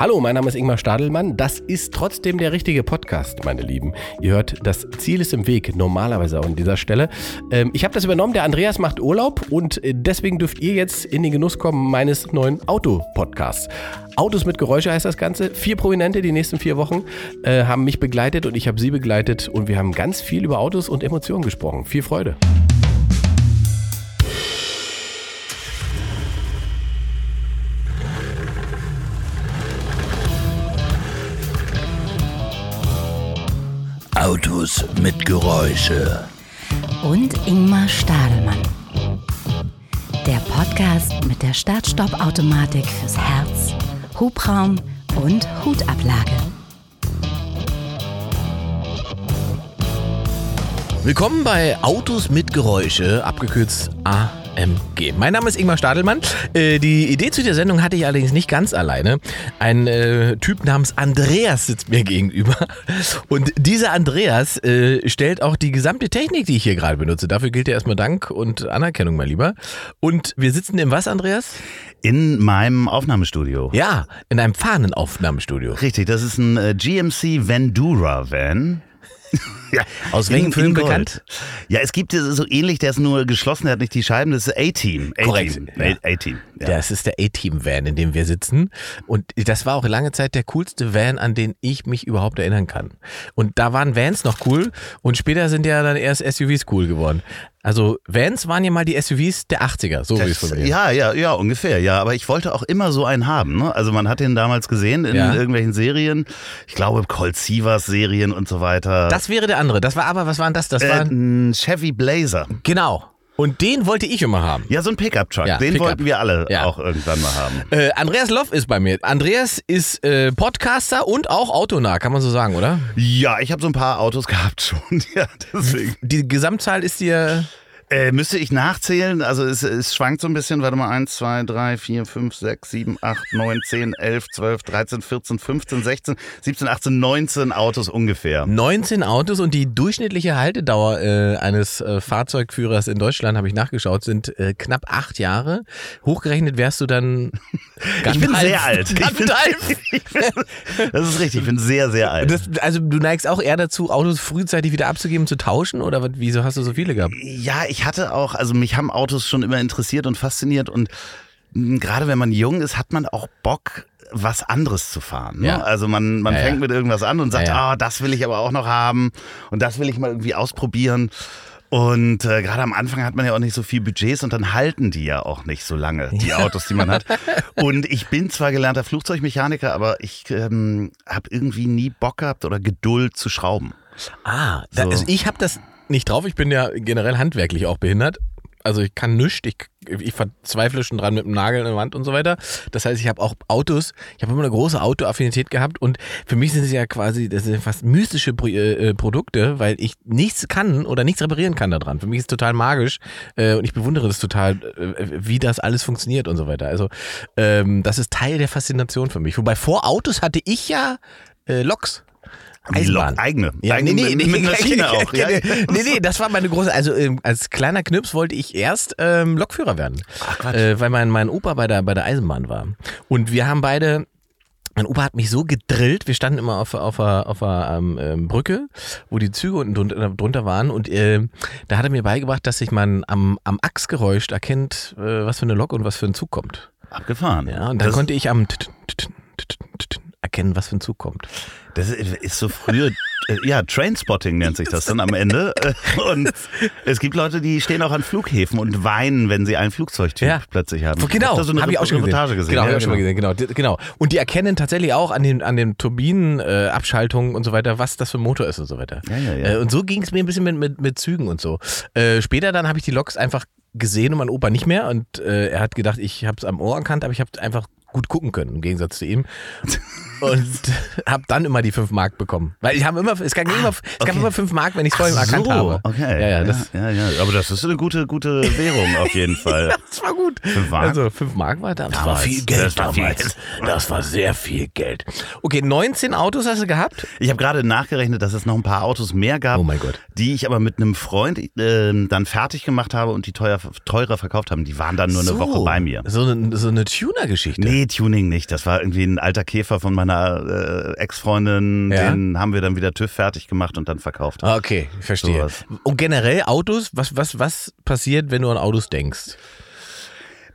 Hallo, mein Name ist Ingmar Stadelmann. Das ist trotzdem der richtige Podcast, meine Lieben. Ihr hört, das Ziel ist im Weg, normalerweise auch an dieser Stelle. Ähm, ich habe das übernommen, der Andreas macht Urlaub und äh, deswegen dürft ihr jetzt in den Genuss kommen meines neuen Auto-Podcasts. Autos mit Geräusche heißt das Ganze. Vier Prominente die nächsten vier Wochen äh, haben mich begleitet und ich habe sie begleitet und wir haben ganz viel über Autos und Emotionen gesprochen. Viel Freude. Autos mit Geräusche. Und Ingmar Stadelmann. Der Podcast mit der Start-Stopp-Automatik fürs Herz, Hubraum und Hutablage. Willkommen bei Autos mit Geräusche, abgekürzt AMG. Mein Name ist Ingmar Stadelmann. Äh, die Idee zu der Sendung hatte ich allerdings nicht ganz alleine. Ein äh, Typ namens Andreas sitzt mir gegenüber. Und dieser Andreas äh, stellt auch die gesamte Technik, die ich hier gerade benutze. Dafür gilt ja erstmal Dank und Anerkennung, mein Lieber. Und wir sitzen im was, Andreas? In meinem Aufnahmestudio. Ja, in einem Fahnenaufnahmestudio. Richtig, das ist ein äh, GMC Vendura Van. ja, Aus welchem Film bekannt? Ja, es gibt so ähnlich, der ist nur geschlossen, der hat nicht die Scheiben, das ist A-Team. Korrekt, A-Team. ja. Das ist der A-Team-Van, in dem wir sitzen. Und das war auch lange Zeit der coolste Van, an den ich mich überhaupt erinnern kann. Und da waren Vans noch cool und später sind ja dann erst SUVs cool geworden. Also Vans waren ja mal die SUVs der 80er, so wie ich es Das, formuliere. ja, ja, ja, ungefähr, ja. Aber ich wollte auch immer so einen haben. Ne? Also man hat den damals gesehen in Ja. irgendwelchen Serien. Ich glaube, Colt Sievers Serien und so weiter. Das wäre der andere. Das war aber, was war denn das? Das äh, war, ein Chevy Blazer. genau. Und den wollte ich immer haben. Ja, so ein Pickup-Truck. Ja, den Pickup. wollten wir alle Ja. auch irgendwann mal haben. Äh, Andreas Loff ist bei mir. Andreas ist äh, Podcaster und auch autonah, kann man so sagen, oder? Ja, ich habe so ein paar Autos gehabt schon. Ja, deswegen. Die Gesamtzahl ist dir Äh, müsste ich nachzählen? Also es, es schwankt so ein bisschen. Warte mal, 1, 2, 3, 4, 5, 6, 7, 8, 9, 10, 11, 12, 13, 14, 15, 16, 17, 18, 19 Autos ungefähr. 19 Autos und die durchschnittliche Haltedauer äh, eines äh, Fahrzeugführers in Deutschland, habe ich nachgeschaut, sind äh, knapp acht Jahre. Hochgerechnet wärst du dann ganz Ich bin sehr alt. Ich Ganz bin, ich bin, das ist richtig, ich bin sehr, sehr alt. Das, also du neigst auch eher dazu, Autos frühzeitig wieder abzugeben, zu tauschen? Oder wieso hast du so viele gehabt? Ja, ich hatte auch, also mich haben Autos schon immer interessiert und fasziniert und mh, gerade wenn man jung ist, hat man auch Bock, was anderes zu fahren. Ne? Ja. Also man, man Ja, fängt ja. mit irgendwas an und sagt, ah, ja. das will ich aber auch noch haben und das will ich mal irgendwie ausprobieren. Und äh, gerade am Anfang hat man ja auch nicht so viel Budgets und dann halten die ja auch nicht so lange, die Autos, die man hat. Und ich bin zwar gelernter Flugzeugmechaniker, aber ich ähm, habe irgendwie nie Bock gehabt oder Geduld zu schrauben. Ah, da, So. also ich habe das nicht drauf. Ich bin ja generell handwerklich auch behindert. Also ich kann nichts, ich, ich verzweifle schon dran mit dem Nagel in der Wand und so weiter. Das heißt, ich habe auch Autos, ich habe immer eine große Autoaffinität gehabt und für mich sind es ja quasi, das sind fast mystische Pro äh, äh, Produkte, weil ich nichts kann oder nichts reparieren kann daran. Für mich ist es total magisch äh, und ich bewundere das total, äh, wie das alles funktioniert und so weiter. Also ähm, das ist Teil der Faszination für mich. Wobei vor Autos hatte ich ja äh, Loks. Eisenbahn. Eigene. Ja, eigene nee, nee, mit, nee, Maschine auch. Ja? Nee, nee, das war meine große, also ähm, als kleiner Knips wollte ich erst ähm, Lokführer werden. Ach, Quatsch. Äh, weil mein, mein Opa bei der, bei der Eisenbahn war. Und wir haben beide, mein Opa hat mich so gedrillt, wir standen immer auf, auf, einer- auf einer ähm, ähm, Brücke, wo die Züge unten drunter, drunter waren und äh, da hat er mir beigebracht, dass sich man am, am Achsgeräusch erkennt, äh, was für eine Lok und was für ein Zug kommt. Abgefahren. Ja, und dann das, konnte ich am erkennen, was für ein Zug kommt. das ist so früher, äh, ja, Trainspotting nennt sich das dann am Ende. Äh, Und es gibt Leute, die stehen auch an Flughäfen und weinen, wenn sie einen Flugzeugtyp Ja. plötzlich haben. Genau, hab da so habe ich auch schon Reportage gesehen. Genau, Ja, hab ich auch schon mal gesehen. Genau, genau. Und die erkennen tatsächlich auch an den, an den Turbinenabschaltungen äh, und so weiter, was das für ein Motor ist und so weiter. Ja, ja, ja. Äh, und so ging es mir ein bisschen mit, mit, mit Zügen und so. Äh, später dann habe ich die Loks einfach gesehen und mein Opa nicht mehr und er hat gedacht, ich habe es am Ohr erkannt, aber ich habe einfach gut gucken können, im Gegensatz zu ihm. Und habe dann immer die 5 Mark bekommen. Weil ich habe immer, es gab, immer, es gab okay. immer 5 Mark, wenn ich es vorher Ach erkannt so, habe. Okay. Ja, ja, das, ja, ja, Aber das ist eine gute, gute Währung auf jeden Fall. das war gut. Fünf Mark? Also 5 Mark war damals. Das war viel Geld Das war, viel damals. Geld. das war sehr viel Geld. Okay, 19 Autos hast du gehabt? Ich habe gerade nachgerechnet, dass es noch ein paar Autos mehr gab, Oh die ich aber mit einem Freund äh, dann fertig gemacht habe und die teuer, teurer verkauft haben. Die waren dann nur eine Woche bei mir. So eine, so eine Tuner-Geschichte. Nee, Tuning nicht. Das war irgendwie ein alter Käfer von meiner äh, Ex-Freundin. Ja? Den haben wir dann wieder TÜV fertig gemacht und dann verkauft. Ah, Okay, ich verstehe. Sowas. Und generell Autos, was, was, was passiert, wenn du an Autos denkst?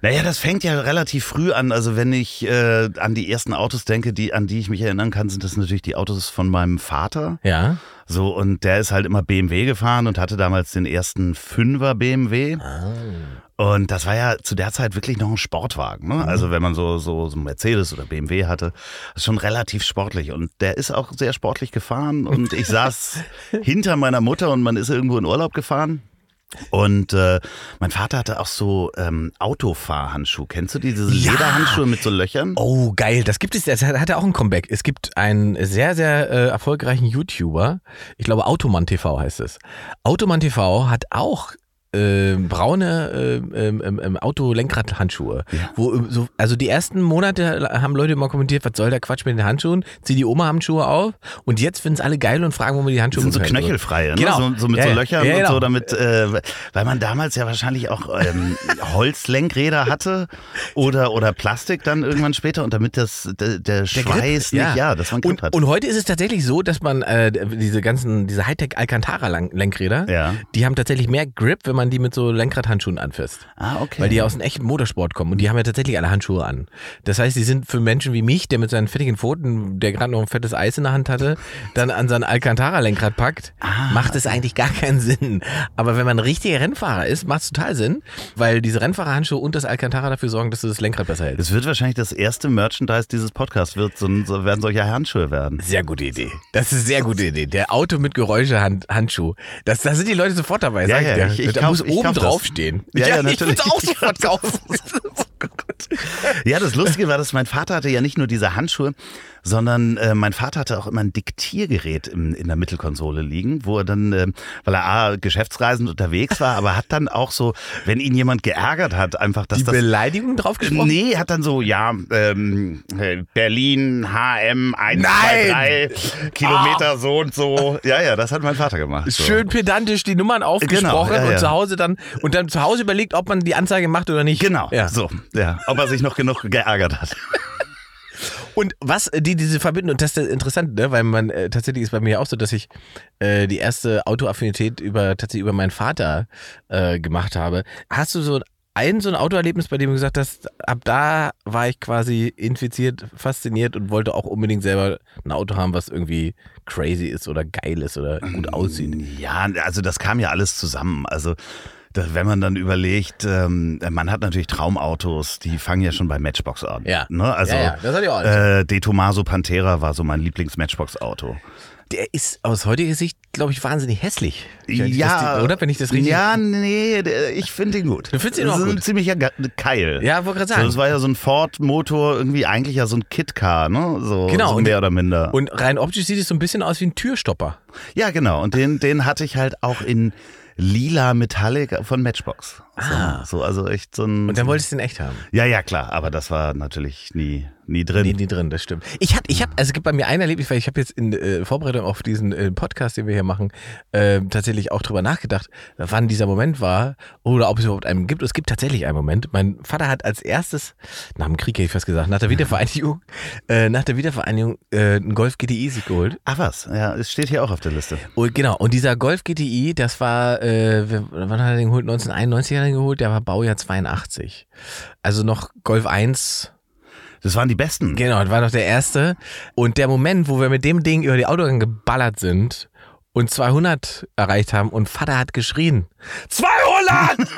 Naja, das fängt ja relativ früh an. Also wenn ich äh, an die ersten Autos denke, die, an die ich mich erinnern kann, sind das natürlich die Autos von meinem Vater. Ja. So, und der ist halt immer BMW gefahren und hatte damals den ersten Fünfer BMW. Und das war ja zu der Zeit wirklich noch ein Sportwagen. Ne? Also wenn man so, so, so Mercedes oder BMW hatte, ist schon relativ sportlich. Und der ist auch sehr sportlich gefahren. Und ich saß hinter meiner Mutter und man ist irgendwo in Urlaub gefahren. Und äh, mein Vater hatte auch so ähm, Autofahrhandschuhe. Kennst du die, diese Ja. Lederhandschuhe mit so Löchern? Oh, geil. Das gibt es, das hat ja auch ein Comeback. Es gibt einen sehr, sehr äh, erfolgreichen YouTuber. Ich glaube, Automan TV heißt es. Automan TV hat auch äh, braune äh, ähm, Autolenkradhandschuhe. Ja. Wo äh, so, also die ersten Monate haben Leute immer kommentiert, was soll der Quatsch mit den Handschuhen? Zieh die Oma-Handschuhe auf und jetzt finden es alle geil und fragen, wo man die Handschuhe sind so gefällt. knöchelfreie, ne? Genau. so, so mit Ja, so. Löchern Ja, und genau. so, damit, äh, weil man damals ja wahrscheinlich auch ähm, Holzlenkräder hatte oder, oder Plastik dann irgendwann später und damit das der, der Der Grip, Schweiß nicht, ja, dass man Grip und, hat. und heute ist es tatsächlich so, dass man äh, diese ganzen, diese Hightech Alcantara-Lenkräder, die haben tatsächlich mehr Grip, wenn man die mit so Lenkradhandschuhen anfasst. ah, okay. Weil die aus einem echten Motorsport kommen und die haben ja tatsächlich alle Handschuhe an. Das heißt, die sind für Menschen wie mich, der mit seinen fettigen Pfoten, der gerade noch ein fettes Eis in der Hand hatte, dann an sein Alcantara-Lenkrad packt, Ah. macht es eigentlich gar keinen Sinn. Aber wenn man ein richtiger Rennfahrer ist, macht es total Sinn, weil diese Rennfahrerhandschuhe und das Alcantara dafür sorgen, dass du das Lenkrad besser hältst. es wird wahrscheinlich das erste Merchandise dieses Podcasts, wird so, so werden solche Handschuhe werden. Sehr gute Idee. Das ist eine sehr gute Idee. Der Auto mit Geräuschehandschuh. Das, da sind die Leute sofort dabei. Ja, sag ja, dir. ich- ich da kauf- muss ich oben kauf das. drauf stehen. Ja, ja, Ich natürlich. würde auch sofort kaufen. Ja, das Lustige war, dass mein Vater hatte ja nicht nur diese Handschuhe, sondern äh, mein Vater hatte auch immer ein Diktiergerät im, in der Mittelkonsole liegen, wo er dann, äh, weil er A, geschäftsreisend unterwegs war, aber hat dann auch so, wenn ihn jemand geärgert hat, einfach, dass Die das Beleidigung drauf gesprochen? Nee, hat dann so, ja, ähm, äh, Berlin, HM, 1, Nein! 2, 3, Kilometer so und so. Ja, ja, das hat mein Vater gemacht. So. Schön pedantisch die Nummern aufgesprochen Genau, ja, und ja. zu Hause dann und dann zu Hause überlegt, ob man die Anzeige macht oder nicht. Genau, Ja. so, ja. Ob er sich noch genug geärgert hat. Und was äh, die diese Verbindung, und das ist interessant, ne? weil man äh, tatsächlich ist bei mir auch so, dass ich äh, die erste Autoaffinität über tatsächlich über meinen Vater äh, gemacht habe. Hast du so ein so ein Autoerlebnis, bei dem du gesagt hast, ab da war ich quasi infiziert, fasziniert und wollte auch unbedingt selber ein Auto haben, was irgendwie crazy ist oder geil ist oder gut aussieht. Ja, also das kam ja alles zusammen. Also da, wenn man dann überlegt, ähm, man hat natürlich Traumautos, die fangen ja schon bei Matchbox an. Ja. Ne? Also Ja, ja, das hatte ich auch äh, De Tomaso Pantera war so mein Lieblings-Matchbox-Auto. Der ist aus heutiger Sicht, glaube ich, wahnsinnig hässlich. Ja, das- oder? Wenn ich das richtig. Ja, nee, ich finde ihn gut. Du findest ihn das auch ist ein gut? ziemlicher Keil. Ja, wollte gerade So, sagen. das war ja so ein Ford-Motor, irgendwie eigentlich ja so ein Kit-Car, ne? So, Genau, so und- mehr oder minder. Und rein optisch sieht es so ein bisschen aus wie ein Türstopper. ja, genau. Und den, den hatte ich halt auch in lila Metallic von Matchbox. Ah. So, so also echt so ein. Und dann wolltest du den echt haben. ja, ja, klar. Aber das war natürlich nie, nie drin. Nee, nie drin, das stimmt. Ich hatte, ich habe, also es gibt bei mir ein Erlebnis, weil ich habe jetzt in äh, Vorbereitung auf diesen äh, Podcast, den wir hier machen, äh, tatsächlich auch drüber nachgedacht, wann dieser Moment war oder ob es überhaupt einen gibt. Es gibt tatsächlich einen Moment. Mein Vater hat als erstes, nach dem Krieg hätte ich fast gesagt, nach der Wiedervereinigung, äh, nach der Wiedervereinigung äh, einen Golf GTI sich geholt. Ach was, ja, es steht hier auch auf der Liste. Und genau, und dieser Golf GTI, das war, äh, wann hat er den geholt? 1991 hat er den geholt, der war Baujahr 82. Also noch Golf 1 Das waren die besten. Genau, das war doch der erste. Und der Moment, wo wir mit dem Ding über die Autobahn geballert sind und 200 erreicht haben und Vater hat geschrien, 200!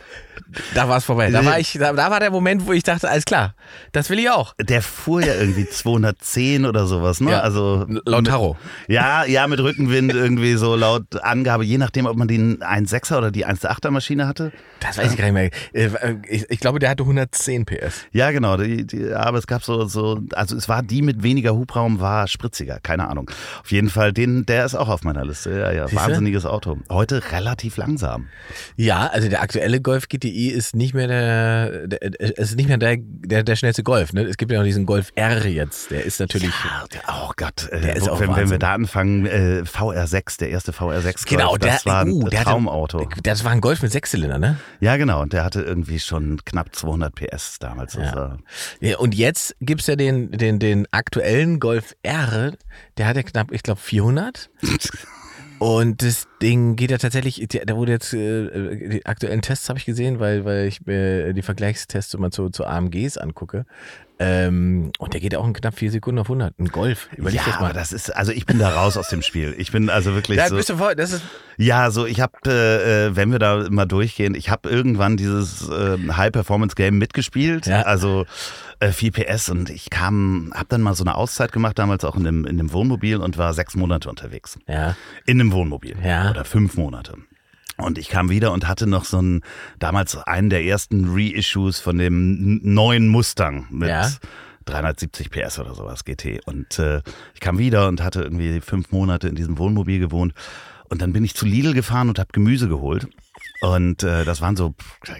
Da war es vorbei. Da war, ich, da, da war der Moment, wo ich dachte, alles klar, das will ich auch. Der fuhr ja irgendwie 210 oder sowas, ne? Ja, Also laut Taro. Ja, ja, mit Rückenwind irgendwie so laut Angabe, je nachdem, ob man den 1,6er oder die 1,8er Maschine hatte. Das weiß ich gar nicht mehr. Äh, Ich, ich glaube, der hatte 110 PS. Ja, genau. Die, die, aber es gab so, so, also es war die mit weniger Hubraum, war spritziger, keine Ahnung. Auf jeden Fall, den, der ist auch auf meiner Liste. Ja, ja, Siehste? wahnsinniges Auto. Heute relativ langsam. Ja, also der aktuelle Golf GTI ist nicht mehr der, der ist nicht mehr der, der, der schnellste Golf. Ne? Es gibt ja noch diesen Golf R jetzt. Der ist natürlich. Ja, der, oh Gott, äh, Der ist auch wenn, wenn wir da anfangen, äh, VR6, der erste VR6 Genau, Golf, das der, war ein uh, der hatte- Traumauto. Das war ein Golf mit Sechszylinder, ne? Ja, genau, und der hatte irgendwie schon knapp 200 PS damals. Ja. war- Ja, und jetzt gibt's ja den, den, den aktuellen Golf R, der hat ja knapp, ich glaube, 400. Und das Ding geht ja tatsächlich, der wurde jetzt, äh, die aktuellen Tests habe ich gesehen, weil, weil ich mir die Vergleichstests immer zu, zu AMGs angucke. Ähm, und der geht auch in knapp vier Sekunden auf 100. Ein Golf, überleg ja, das mal. aber das ist, also ich bin da raus aus dem Spiel. Ich bin also wirklich ja, so. bist du voll, das ist, Ja, so ich habe, äh, äh, wenn wir da mal durchgehen, ich habe irgendwann dieses äh, High-Performance-Game mitgespielt, Ja. also äh, 4 PS und ich kam, habe dann mal so eine Auszeit gemacht, damals auch in dem, in dem Wohnmobil und war sechs Monate unterwegs. ja, In einem Wohnmobil. Ja. Oder fünf Monate. Und ich kam wieder und hatte noch so einen, damals einen der ersten Reissues von dem neuen Mustang mit Ja. 370 PS oder sowas GT. Und äh, ich kam wieder und hatte irgendwie fünf Monate in diesem Wohnmobil gewohnt. Und dann bin ich zu Lidl gefahren und habe Gemüse geholt. Und äh, das waren so,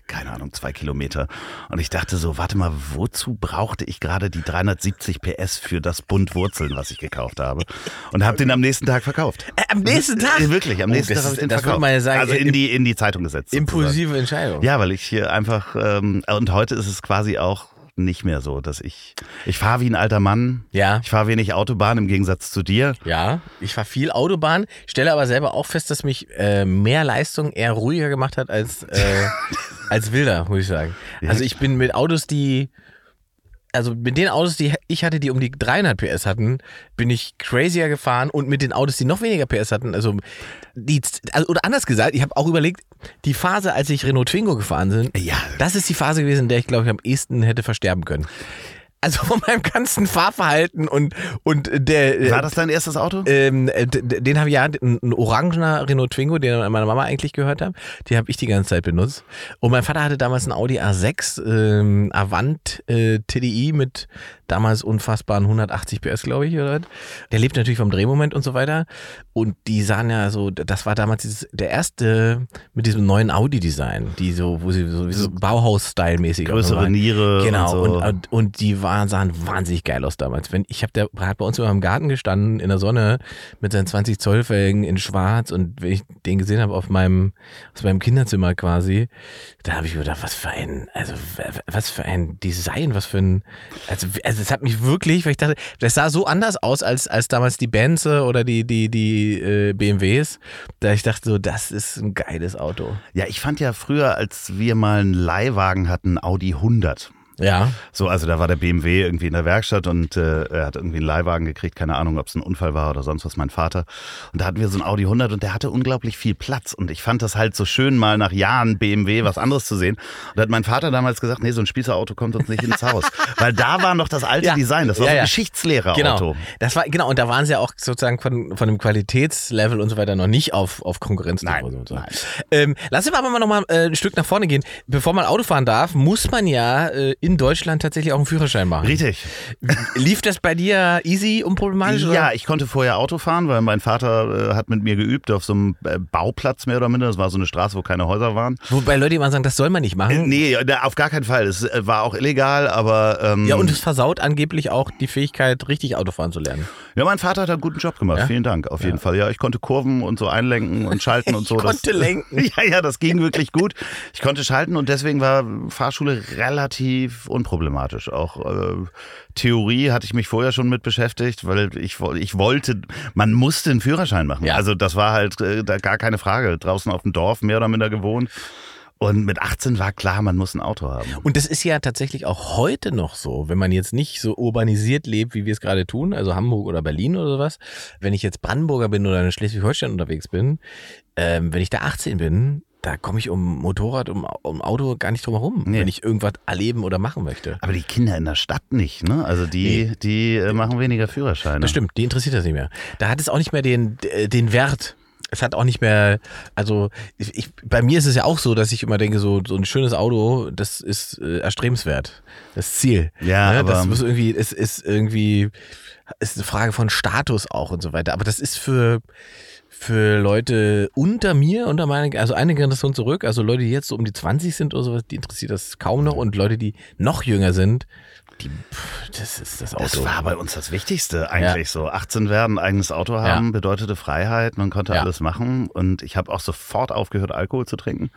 keine Ahnung, zwei Kilometer. Und ich dachte so, warte mal, wozu brauchte ich gerade die 370 PS für das Bund Wurzeln, was ich gekauft habe? Und habe den am nächsten Tag verkauft. Äh, am nächsten Tag? Äh, Wirklich, am Oh, nächsten Tag habe ich den das verkauft. man ja sagen, also in im- die, in die Zeitung gesetzt. sozusagen. impulsive Entscheidung. Ja, weil ich hier einfach, ähm, und heute ist es quasi auch nicht mehr so, dass ich, ich fahre wie ein alter Mann. Ja. Ich fahre wenig Autobahn im Gegensatz zu dir. Ja, ich fahre viel Autobahn, stelle aber selber auch fest, dass mich äh, mehr Leistung eher ruhiger gemacht hat als, äh, als wilder, muss ich sagen. Also ich bin mit Autos, die, also mit den Autos, die ich hatte, die um die 300 PS hatten, bin ich crazier gefahren und mit den Autos, die noch weniger PS hatten, also die, also, oder anders gesagt, ich habe auch überlegt, die Phase, als ich Renault Twingo gefahren bin, Ja. das ist die Phase gewesen, in der ich glaube ich am ehesten hätte versterben können. Also von meinem ganzen Fahrverhalten und, und der. War das dein erstes Auto? Ähm, äh, den habe ich ja, ein, ein orangener Renault Twingo, den meiner Mama eigentlich gehört hat. Den habe ich die ganze Zeit benutzt. Und mein Vater hatte damals einen Audi A6 ähm, Avant äh, TDI mit damals unfassbaren 180 PS, glaube ich. Oder? was. Der lebt natürlich vom Drehmoment und so weiter. Und die sahen ja so, das war damals dieses, der erste mit diesem neuen Audi-Design, die so, wo sie so, so Bauhaus-Style-mäßig Größere waren. Niere. Genau, Und, so. und, und die waren, sahen wahnsinnig geil aus damals. Wenn, ich habe der hat bei uns immer im Garten gestanden, in der Sonne, mit seinen 20 Zoll Felgen in schwarz und wenn ich den gesehen habe auf meinem, aus meinem Kinderzimmer quasi, da habe ich mir gedacht, was für ein, also was für ein Design, was für ein, also, also es hat mich wirklich, weil ich dachte, das sah so anders aus als, als damals die Benz oder die, die, die äh, BMWs, da ich dachte so, das ist ein geiles Auto. ja, ich fand ja früher, als wir mal einen Leihwagen hatten, Audi 100. Ja. So, also da war der BMW irgendwie in der Werkstatt und äh, er hat irgendwie einen Leihwagen gekriegt, keine Ahnung, ob es ein Unfall war oder sonst was, mein Vater. Und da hatten wir so einen Audi 100 und der hatte unglaublich viel Platz und ich fand das halt so schön, mal nach Jahren BMW was anderes zu sehen. Und da hat mein Vater damals gesagt, nee, so ein Spießerauto kommt uns nicht ins Haus. Weil da war noch das alte Ja. Design, das war Ja, so ja. ein Geschichtslehrer-Auto. Genau. Das war, genau, und da waren sie ja auch sozusagen von, von dem Qualitätslevel und so weiter noch nicht auf, auf Konkurrenzniveau. Nein, so. nein. Ähm, lass uns aber mal noch mal äh, ein Stück nach vorne gehen. Bevor man Auto fahren darf, muss man ja äh, in Deutschland tatsächlich auch einen Führerschein machen. Richtig. Lief das bei dir easy, unproblematisch? oder? Ja, ich konnte vorher Auto fahren, weil mein Vater äh, hat mit mir geübt auf so einem äh, Bauplatz mehr oder minder. Das war so eine Straße, wo keine Häuser waren. Wobei Leute immer sagen, das soll man nicht Äh, machen. nee, da- auf gar keinen Fall. Es äh, war auch illegal, aber ähm, Ja, und es versaut angeblich auch die Fähigkeit, richtig Auto fahren zu lernen. Ja, mein Vater hat einen guten Job gemacht. Ja? Vielen Dank, auf jeden Fall. Ja, ich konnte Kurven und so einlenken und schalten und so. Ich konnte lenken. Ja, ja, das ging wirklich gut. Ich konnte schalten und deswegen war Fahrschule relativ unproblematisch. Auch äh, Theorie hatte ich mich vorher schon mit beschäftigt, weil ich, ich wollte, man musste einen Führerschein machen. Ja. Also das war halt äh, da gar keine Frage. Draußen auf dem Dorf mehr oder minder gewohnt. Und mit 18 war klar, man muss ein Auto haben. Und das ist ja tatsächlich auch heute noch so, wenn man jetzt nicht so urbanisiert lebt, wie wir es gerade tun, also Hamburg oder Berlin oder sowas. Wenn ich jetzt Brandenburger bin oder in Schleswig-Holstein unterwegs bin, ähm, wenn ich da 18 bin, da komme ich um Motorrad, um, um Auto gar nicht drum herum, Nee. wenn ich irgendwas erleben oder machen möchte. Aber die Kinder in der Stadt nicht, ne? Also die, die äh, machen weniger Führerscheine. Das stimmt, die interessiert das nicht mehr. Da hat es auch nicht mehr den, äh, den Wert. Es hat auch nicht mehr, also ich, ich, bei mir ist es ja auch so, dass ich immer denke, so, so ein schönes Auto, das ist äh, erstrebenswert. Das Ziel. Ja, Ne? aber- das muss irgendwie, es ist irgendwie, ist eine Frage von Status auch und so weiter. Aber das ist für, für Leute unter mir, unter meiner, also eine Generation zurück, also Leute, die jetzt so um die 20 sind oder sowas, die interessiert das kaum noch und Leute, die noch jünger sind, die, pff, das ist das Auto. Das war bei uns das Wichtigste eigentlich so. 18 werden, eigenes Auto haben, Ja. bedeutete Freiheit, man konnte Ja. alles machen und ich habe auch sofort aufgehört, Alkohol zu trinken,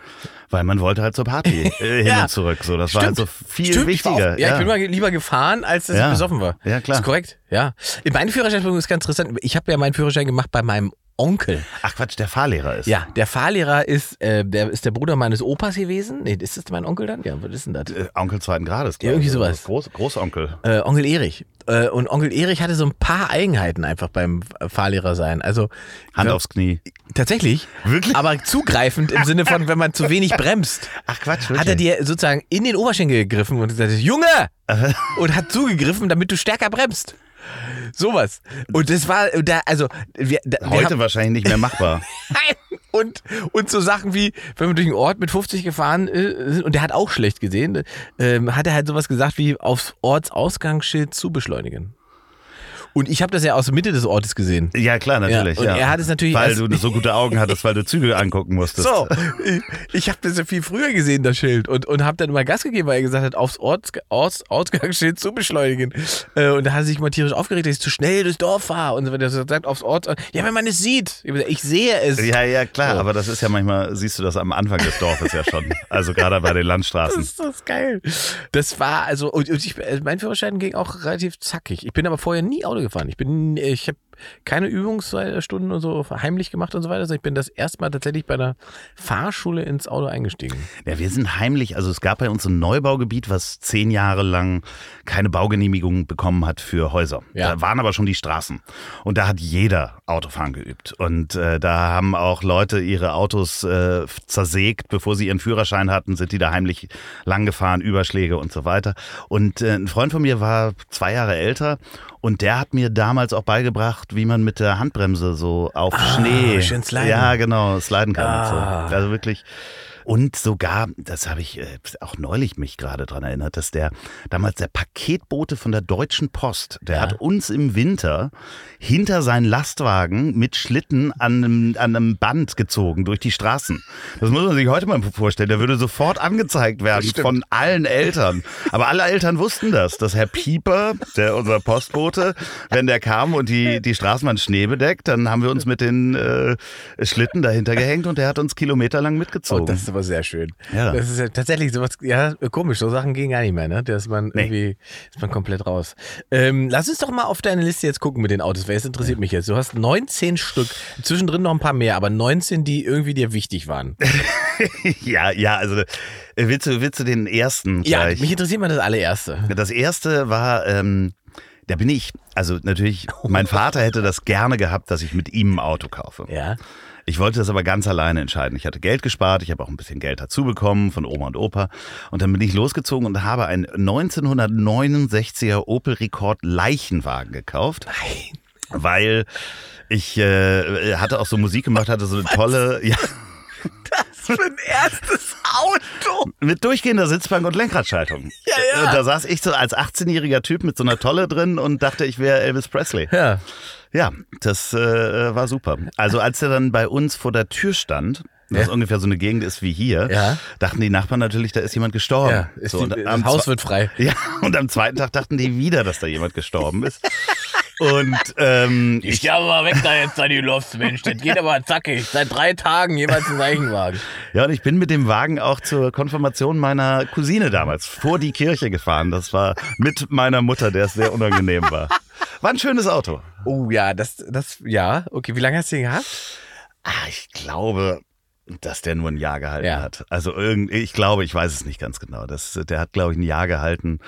weil man wollte halt zur Party äh, hin Ja. und zurück. So, das war halt so viel Stimmt, ich wichtiger. Auch, ja, ich bin mal lieber gefahren, als dass Ja. ich besoffen war. Ja, klar. Ist korrekt, ja. Mein Führerschein ist ganz interessant. Ich habe ja meinen Führerschein gemacht bei meinem Onkel. Ach Quatsch, der Fahrlehrer ist. Ja, der Fahrlehrer ist, äh, der ist der Bruder meines Opas gewesen. Nee, ist das mein Onkel dann? Ja, was ist denn das? Äh, Onkel zweiten Grades. Ja, irgendwie glaub sowas. Groß, Großonkel. Äh, Onkel Erich. Äh, und Onkel Erich hatte so ein paar Eigenheiten einfach beim Fahrlehrer sein. Also Hand ja, aufs Knie. tatsächlich. Wirklich? Aber zugreifend im Sinne von, wenn man zu wenig bremst. Ach Quatsch, wirklich? Hat er dir sozusagen in den Oberschenkel gegriffen und gesagt, Junge! und hat zugegriffen, damit du stärker bremst. Sowas. Und das war da, also wir, da, wir Heute haben, wahrscheinlich nicht mehr machbar. und und so Sachen wie, wenn wir durch einen Ort mit 50 gefahren äh, sind und der hat auch schlecht gesehen, ähm, hat er halt sowas gesagt wie aufs Ortsausgangsschild zu beschleunigen. Und ich habe das ja aus der Mitte des Ortes gesehen. Ja, klar, natürlich. Ja, und ja. er hat es natürlich Weil du so gute Augen hattest, weil du Züge angucken musstest. So, ich, habe das ja viel früher gesehen, das Schild, und, und habe dann mal Gas gegeben, weil er gesagt hat, aufs Orts, Orts, Ausgangsschild zu beschleunigen. Äh, und da hat er sich mal tierisch aufgeregt, dass ich zu schnell durchs Dorf fahre. Und weiter. Er gesagt, aufs Orts. Ja, wenn man es sieht. Ich, sehe es. Ja, ja, klar, So. aber das ist ja manchmal, siehst du das am Anfang des Dorfes ja schon. Also gerade bei den Landstraßen. Das ist das geil. Das war also, und, und ich, äh, mein Führerschein ging auch relativ zackig. Ich bin aber vorher nie Auto gefahren. Ich bin, ich habe keine Übungsstunden und so heimlich gemacht und so weiter. sondern Ich bin das erste Mal tatsächlich bei einer Fahrschule ins Auto eingestiegen. Ja, wir sind heimlich, also es gab bei uns ein Neubaugebiet, was zehn Jahre lang keine Baugenehmigung bekommen hat für Häuser. Ja. Da waren aber schon die Straßen. Und da hat jeder Autofahren geübt. Und äh, da haben auch Leute ihre Autos äh, zersägt, bevor sie ihren Führerschein hatten, sind die da heimlich lang gefahren, Überschläge und so weiter. Und äh, ein Freund von mir war zwei Jahre älter und der hat mir damals auch beigebracht, wie man mit der Handbremse so auf Schnee. schön sliden. Ja, genau, sliden kann. Ah. So. Also wirklich. Und sogar, das habe ich äh, auch neulich mich gerade dran erinnert, dass der damals der Paketbote von der Deutschen Post, der Ja. hat uns im Winter hinter seinen Lastwagen mit Schlitten an einem, an einem Band gezogen durch die Straßen. Das muss man sich heute mal vorstellen. Der würde sofort angezeigt werden von allen Eltern. Aber alle Eltern wussten das, dass Herr Pieper, der unser Postbote, wenn der kam und die, die Straßen waren Schnee bedeckt, dann haben wir uns mit den äh, Schlitten dahinter gehängt und der hat uns kilometerlang mitgezogen. Oh, das aber sehr schön. Ja. Das ist ja tatsächlich sowas, ja, komisch, so Sachen gehen gar nicht mehr, ne? Da ist man Nee. irgendwie, ist man komplett raus. Ähm, lass uns doch mal auf deine Liste jetzt gucken mit den Autos, weil es interessiert mich jetzt. Du hast 19 Stück, zwischendrin noch ein paar mehr, aber 19, die irgendwie dir wichtig waren. ja, ja, also äh, willst du, willst du den ersten Ja, gleich? mich interessiert mal das allererste. Das erste war, ähm, da bin ich, also natürlich, mein Vater hätte das gerne gehabt, dass ich mit ihm ein Auto kaufe. Ja. Ich wollte das aber ganz alleine entscheiden. Ich hatte Geld gespart, ich habe auch ein bisschen Geld dazu bekommen von Oma und Opa. Und dann bin ich losgezogen und habe einen 1969er Opel Rekord Leichenwagen gekauft. Weil ich äh, hatte auch so Musik gemacht, hatte so eine tolle, ja, Was für ein erstes Auto! mit durchgehender Sitzbank und Lenkradschaltung. Ja, ja. Und da saß ich so als 18-jähriger Typ mit so einer Tolle drin und dachte, ich wäre Elvis Presley. Ja. Ja, das äh, war super. Also als er dann bei uns vor der Tür stand, was Ja. ungefähr so eine Gegend ist wie hier, Ja. dachten die Nachbarn natürlich, da ist jemand gestorben. Ja, ist so, die, und das am Haus wird frei. ja, und am zweiten Tag dachten die wieder, dass da jemand gestorben ist. Und ähm, Ich aber mal weg da jetzt da die Luft, Mensch. Das geht aber zackig. Seit drei Tagen jeweils ein Leichenwagen. Ja, und ich bin mit dem Wagen auch zur Konfirmation meiner Cousine damals vor die Kirche gefahren. Das war mit meiner Mutter, der es sehr unangenehm war. War ein schönes Auto. Oh ja, das, das, ja. Okay, wie lange hast du den gehabt? Ah, ich glaube, dass der nur ein Jahr gehalten Ja. hat. Also irgend, ich glaube, ich weiß es nicht ganz genau. Das, der hat, glaube ich, ein Jahr gehalten.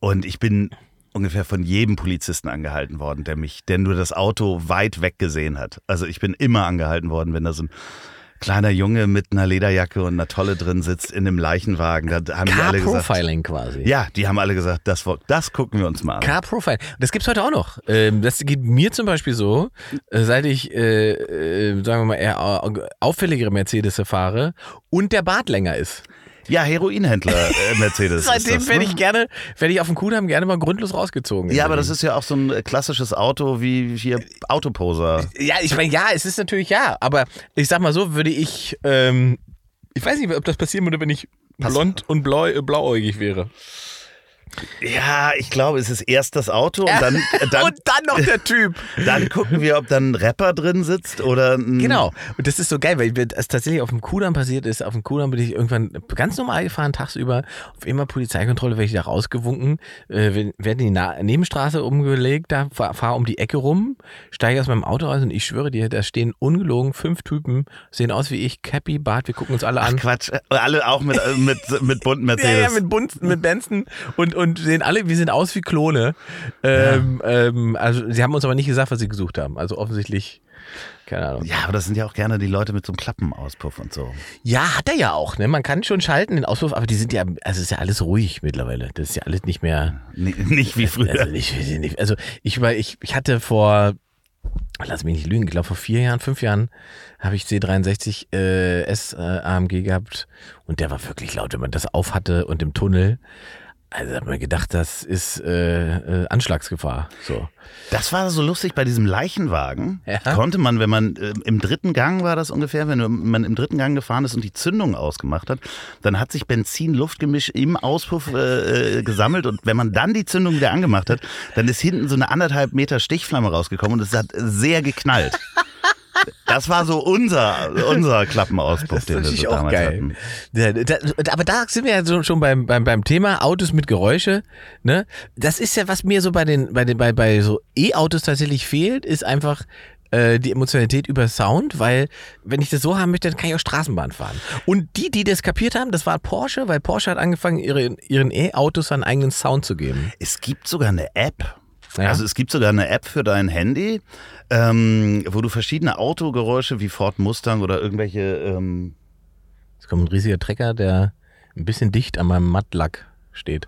Und ich bin ungefähr von jedem Polizisten angehalten worden, der mich, der nur das Auto weit weg gesehen hat. Also ich bin immer angehalten worden, wenn da so ein kleiner Junge mit einer Lederjacke und einer Tolle drin sitzt in einem Leichenwagen. Da haben die alle gesagt. Car-Profiling quasi. Ja, die haben alle gesagt, das, das gucken wir uns mal an. Car-Profiling. Das gibt's heute auch noch. Ähm, Das geht mir zum Beispiel so, äh, seit ich, äh, äh, sagen wir mal, eher au- auffälligere Mercedes fahre und der Bart länger ist. Ja, Heroinhändler äh, Mercedes. Seitdem das, werde ne? ich gerne, werde ich auf dem Kudamm gerne mal grundlos rausgezogen. Ja, aber das ist ja auch so ein äh, klassisches Auto wie hier Autoposer. Ja, ich meine, ja, es ist natürlich ja, aber ich sag mal so, würde ich, ähm, ich weiß nicht, ob das passieren würde, wenn ich blond und blau, äh, blauäugig wäre. Ja, ich glaube, es ist erst das Auto und dann, äh, dann, und dann noch der Typ. dann gucken wir, ob dann ein Rapper drin sitzt oder ein Genau. Und das ist so geil, weil es tatsächlich auf dem Kudamm passiert ist. Auf dem Kudamm bin ich irgendwann ganz normal gefahren, tagsüber. Auf immer Polizeikontrolle werde ich da rausgewunken, äh, werde in die Na Nebenstraße umgelegt, da fahre fahr um die Ecke rum, steige aus meinem Auto raus und ich schwöre dir, da stehen ungelogen fünf Typen, sehen aus wie ich, Cappy, Bart, wir gucken uns alle an. Quatsch. Alle auch mit, äh, mit, mit bunten Ja, Mercedes. ja, mit Bund, mit Benson und, und sehen alle, wir sehen aus wie Klone. Ähm, ähm, also sie haben uns aber nicht gesagt, was sie gesucht haben. Also offensichtlich, keine Ahnung. Ja, aber das sind ja auch gerne die Leute mit so einem Klappenauspuff und so. Ja, hat er ja auch. Ne? Man kann schon schalten, den Auspuff, aber die sind ja, also ist ja alles ruhig mittlerweile. Das ist ja alles nicht mehr. N nicht wie früher. Also, nicht, also ich, war, ich, ich hatte vor, lass mich nicht lügen, ich glaube vor vier Jahren, fünf Jahren habe ich C63 äh, S äh, AMG gehabt und der war wirklich laut, wenn man das auf hatte und im Tunnel. Also hat man gedacht, das ist äh, äh, Anschlagsgefahr. So. Das war so lustig bei diesem Leichenwagen. Ja. Konnte man, wenn man äh, im dritten Gang war das ungefähr, wenn man im dritten Gang gefahren ist und die Zündung ausgemacht hat, dann hat sich Benzin-Luftgemisch im Auspuff äh, äh, gesammelt und wenn man dann die Zündung wieder angemacht hat, dann ist hinten so eine anderthalb Meter Stichflamme rausgekommen und es hat sehr geknallt. Das war so unser, unser Klappenauspuff, den wir so damals hatten. Ja, da, aber da sind wir ja so, schon beim, beim, beim Thema Autos mit Geräusche. Ne? Das ist ja, was mir so bei den, bei den, bei, bei so E-Autos tatsächlich fehlt, ist einfach äh, die Emotionalität über Sound, weil wenn ich das so haben möchte, dann kann ich auch Straßenbahn fahren. Und die, die das kapiert haben, das war Porsche, weil Porsche hat angefangen, ihre, ihren E-Autos einen eigenen Sound zu geben. Es gibt sogar eine App. Ja. Also es gibt sogar eine App für dein Handy, ähm, wo du verschiedene Autogeräusche wie Ford Mustang oder irgendwelche ähm, Es kommt ein riesiger Trecker, der ein bisschen dicht an meinem Mattlack steht.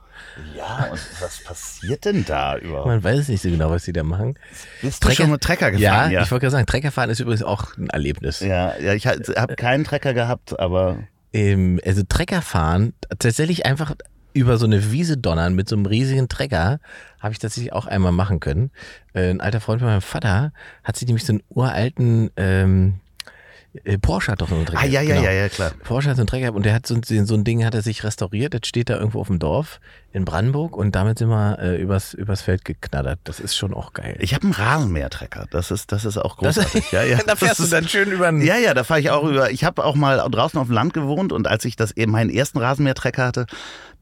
Ja, und was passiert denn da überhaupt? Man weiß nicht so genau, was die da machen. Bist du schon mit Trecker gefahren? Ja, ich wollte gerade sagen, Treckerfahren ist übrigens auch ein Erlebnis. ja, ja, ich habe keinen Trecker gehabt, aber Ähm, also Treckerfahren, tatsächlich einfach über so eine Wiese donnern mit so einem riesigen Trecker, habe ich tatsächlich auch einmal machen können. Äh, ein alter Freund von meinem Vater hat sich nämlich so einen uralten ähm, äh, Porsche hat doch so einen Trecker. ah ja, ja, genau. ja, ja, klar. Porsche hat so ein Trecker und der hat so, ein- so ein Ding hat er sich restauriert, das steht da irgendwo auf dem Dorf in Brandenburg und damit sind wir äh, übers, übers Feld geknattert. Das ist schon auch geil. Ich habe einen Rasenmähertrecker. Das ist, das ist auch großartig. ja, ja. da fährst das du dann schön über den Ja, ja, da fahre ich auch über. Ich habe auch mal draußen auf dem Land gewohnt und als ich das eben meinen ersten Rasenmähertrecker hatte,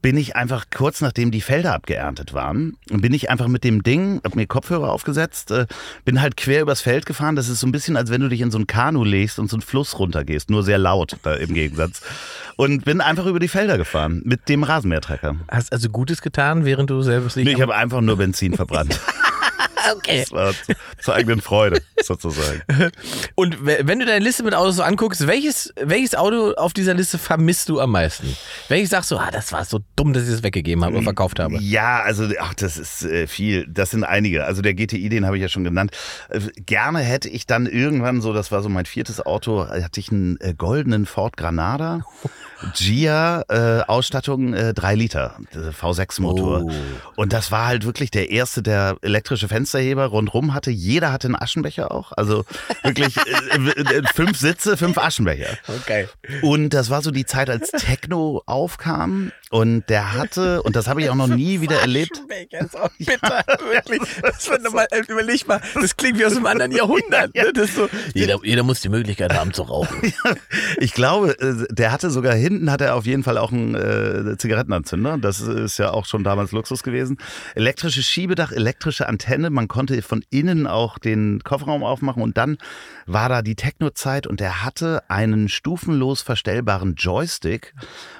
bin ich einfach kurz nachdem die Felder abgeerntet waren, bin ich einfach mit dem Ding, hab mir Kopfhörer aufgesetzt, äh, bin halt quer übers Feld gefahren. Das ist so ein bisschen, als wenn du dich in so ein Kanu legst und so einen Fluss runtergehst, nur sehr laut da im Gegensatz. Und bin einfach über die Felder gefahren mit dem Rasenmähertrecker. Hast also Gutes getan, während du selbst. Nee, ich habe einfach nur Benzin verbrannt. okay. Das war zu, zur eigenen Freude, sozusagen. Und we- wenn du deine Liste mit Autos so anguckst, welches, welches Auto auf dieser Liste vermisst du am meisten? Welches sagst du, ah, das war so dumm, dass ich das weggegeben habe oder verkauft habe? Ja, also ach, das ist äh, viel. Das sind einige. Also der GTI, den habe ich ja schon genannt. Äh, gerne hätte ich dann irgendwann so, das war so mein viertes Auto, hatte ich einen äh, goldenen Ford Granada. Gia äh, Ausstattung äh, 3 Liter äh, V6 Motor Oh. und das war halt wirklich der erste der elektrische Fensterheber rundrum hatte jeder hatte einen Aschenbecher auch also wirklich äh, äh, fünf Sitze fünf Aschenbecher Okay. und das war so die Zeit, als Techno aufkam. Und der hatte, und das habe ich auch noch nie wieder erlebt. Aschenbecher ist auch bitter, wirklich. Das äh, überleg mal, das klingt wie aus einem anderen Jahrhundert. Ne? So, jeder, jeder muss die Möglichkeit haben zu rauchen. Ich glaube, äh, der hatte sogar hinten, hat er auf jeden Fall auch einen äh, Zigarettenanzünder. Das ist ja auch schon damals Luxus gewesen. Elektrisches Schiebedach, elektrische Antenne. Man Man konnte von innen auch den Kofferraum aufmachen und dann war da die Techno-Zeit und der hatte einen stufenlos verstellbaren Joystick,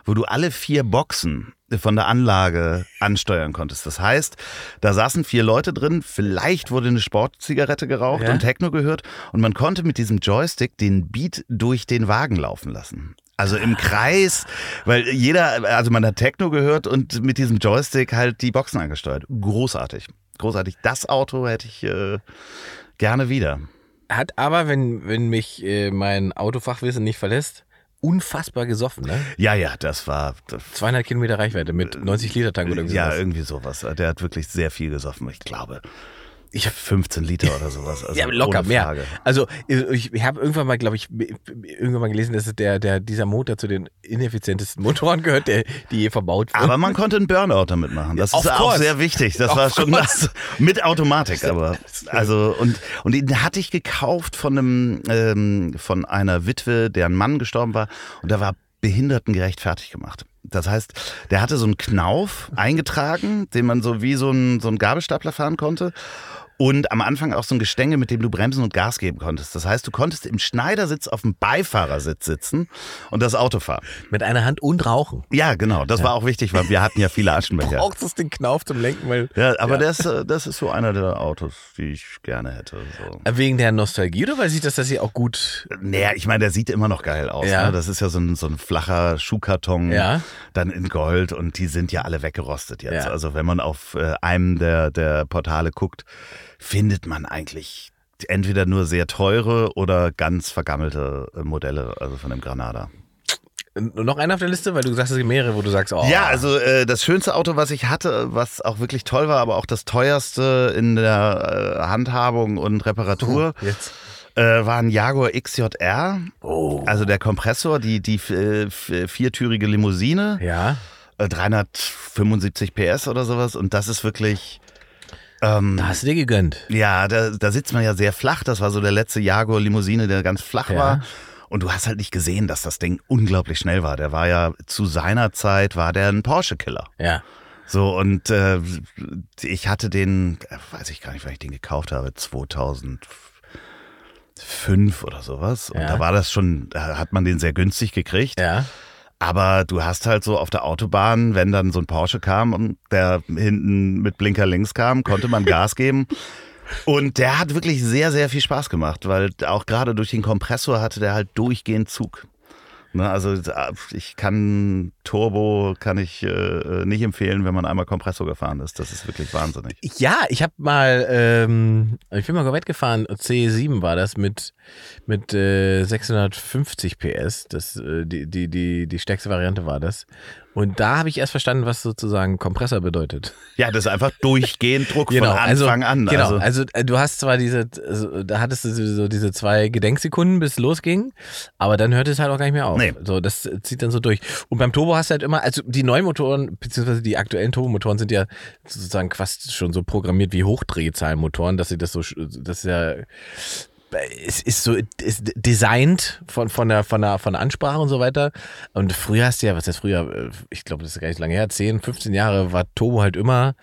wo du alle vier Boxen von der Anlage ansteuern konntest. Das heißt, da saßen vier Leute drin, vielleicht wurde eine Sportzigarette geraucht Ja. und Techno gehört und man konnte mit diesem Joystick den Beat durch den Wagen laufen lassen. Also im Kreis, weil jeder, also man hat Techno gehört und mit diesem Joystick halt die Boxen angesteuert. Großartig. Großartig. Das Auto hätte ich äh, gerne wieder. Hat aber, wenn, wenn mich äh, mein Autofachwissen nicht verlässt, unfassbar gesoffen, ne? Ja, ja, das war. Das, 200 Kilometer Reichweite mit 90 Liter Tank oder irgendwie ja, sowas. irgendwie sowas. Der hat wirklich sehr viel gesoffen. Ich glaube, ich habe 15 Liter oder sowas. Also ja, locker mehr. Also ich, ich habe irgendwann mal, glaube ich, irgendwann mal gelesen, dass der, der, dieser Motor zu den ineffizientesten Motoren gehört, der, die je verbaut wurden. Aber man konnte einen Burnout damit machen. Das ist auch sehr wichtig. Das war schon course. mit Automatik, aber also und und den hatte ich gekauft von einem ähm, von einer Witwe, deren Mann gestorben war und der war behindertengerecht fertig gemacht. Das heißt, der hatte so einen Knauf eingetragen, den man so wie so ein so ein Gabelstapler fahren konnte. Und am Anfang auch so ein Gestänge, mit dem du bremsen und Gas geben konntest. Das heißt, du konntest im Schneidersitz auf dem Beifahrersitz sitzen und das Auto fahren. Mit einer Hand und rauchen. Ja, genau. Das war auch wichtig, weil wir hatten ja viele Aschenbecher. Brauchst du den Knauf zum Lenken, weil Ja, aber Das, äh, das ist so einer der Autos, die ich gerne hätte. So. wegen der Nostalgie oder weil sich das, dass sie auch gut. Naja, ich meine, der sieht immer noch geil aus. Ja. Ne? Das ist ja so ein, so ein flacher Schuhkarton, Ja. dann in Gold und die sind ja alle weggerostet jetzt. Ja. Also wenn man auf äh, einem der, der Portale guckt, findet man eigentlich entweder nur sehr teure oder ganz vergammelte äh, Modelle, also von dem Granada. Noch einer auf der Liste, weil du sagst, es gibt mehrere, wo du sagst, oh. Ja, also äh, das schönste Auto, was ich hatte, was auch wirklich toll war, aber auch das teuerste in der äh, Handhabung und Reparatur, Jetzt. äh, war ein Jaguar XJR. Oh. Also der Kompressor, die, die äh, viertürige Limousine, Ja. äh, 375 PS oder sowas. Und das ist wirklich, ähm, Da hast du dir gegönnt. ja, da, da sitzt man ja sehr flach. Das war so der letzte Jaguar Limousine, der ganz flach Ja. war. Und du hast halt nicht gesehen, dass das Ding unglaublich schnell war. Der war ja zu seiner Zeit, war der ein Porsche-Killer. Ja. So, und äh, ich hatte den, weiß ich gar nicht, wann ich den gekauft habe, 2005 oder sowas. Und Ja. da war das schon, da hat man den sehr günstig gekriegt. Ja. Aber du hast halt so auf der Autobahn, wenn dann so ein Porsche kam und der hinten mit Blinker links kam, konnte man Gas geben. Und der hat wirklich sehr, sehr viel Spaß gemacht, weil auch gerade durch den Kompressor hatte der halt durchgehend Zug. Ne, also ich kann Turbo kann ich äh, nicht empfehlen, wenn man einmal Kompressor gefahren ist. Das ist wirklich wahnsinnig. Ja, ich habe mal, ähm, ich bin mal Corvette gefahren, C7 war das mit, mit äh, 650 PS. Das, äh, die, die, die, die stärkste Variante war das. Und da habe ich erst verstanden, was sozusagen Kompressor bedeutet. Ja, das ist einfach durchgehend Druck von Anfang an. Genau, Also, also, äh, du hast zwar diese, also, da hattest du so diese zwei Gedenksekunden, bis es losging, aber dann hört es halt auch gar nicht mehr auf. Nee. So, das zieht dann so durch. Und beim Turbo hast du halt immer, also die neuen Motoren, beziehungsweise die aktuellen Turbomotoren sind ja sozusagen fast schon so programmiert wie Hochdrehzahlmotoren, dass sie das so, das ist ja, es ist so ist designt von, von, der, von, der, von der Ansprache und so weiter. Und früher hast du ja, was heißt früher, ich glaube, das ist gar nicht lange her, 10, 15 Jahre war Turbo halt immer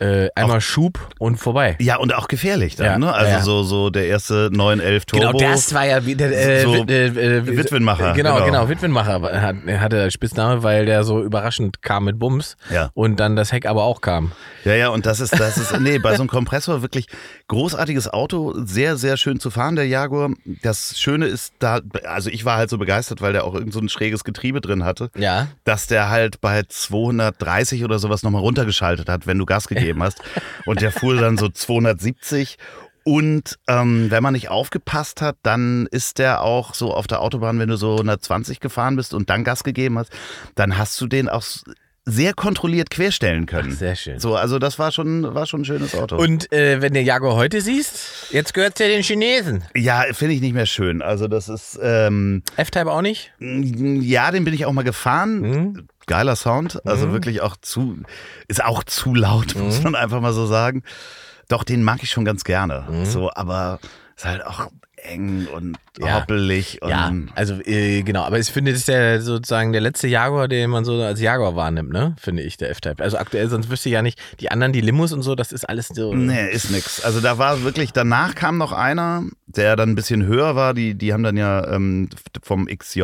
äh, einmal Schub und vorbei. ja, und auch gefährlich dann, Ja, ne? Also ja. so, so der erste 911 Turbo. Genau, das war ja wie der äh, So äh, äh, Witwenmacher, Genau, genau. genau, Witwenmacher hat, hatte der Spitzname, weil der so überraschend kam mit Bums Ja. und dann das Heck aber auch kam. Ja, ja, und das ist, das ist, nee, bei so einem Kompressor wirklich großartiges Auto, sehr, sehr schön zu fahren, der Jaguar. Das Schöne ist da, also ich war halt so begeistert, weil der auch irgend so ein schräges Getriebe drin hatte, Ja. dass der halt bei 230 oder sowas nochmal runtergeschaltet hat, wenn du Gas gegeben hast. Und der fuhr dann so 270. Und ähm, wenn man nicht aufgepasst hat, dann ist der auch so auf der Autobahn, wenn du so 120 gefahren bist und dann Gas gegeben hast, dann hast du den auch sehr kontrolliert querstellen können. Ach, sehr schön. So, also das war schon, war schon ein schönes Auto. Und äh, wenn der Jaguar heute siehst, jetzt gehört ja den Chinesen. ja, finde ich nicht mehr schön. Also das ist, ähm, F-Type auch nicht? ja, den bin ich auch mal gefahren. Mhm. Geiler Sound, also wirklich auch zu, ist auch zu laut, Mhm. muss man einfach mal so sagen. Doch, den mag ich schon ganz gerne. Mhm. So, aber ist halt auch eng und Ja. hoppelig und Ja, also äh, genau, aber ich finde, das ist ja sozusagen der letzte Jaguar, den man so als Jaguar wahrnimmt, ne? Finde ich, der F-Type. Also aktuell, sonst wüsste ich ja nicht, die anderen, die Limos und so, das ist alles so. Nee, ist nix. Also da war wirklich, danach kam noch einer, der dann ein bisschen höher war. Die, die haben dann ja ähm, vom XJ,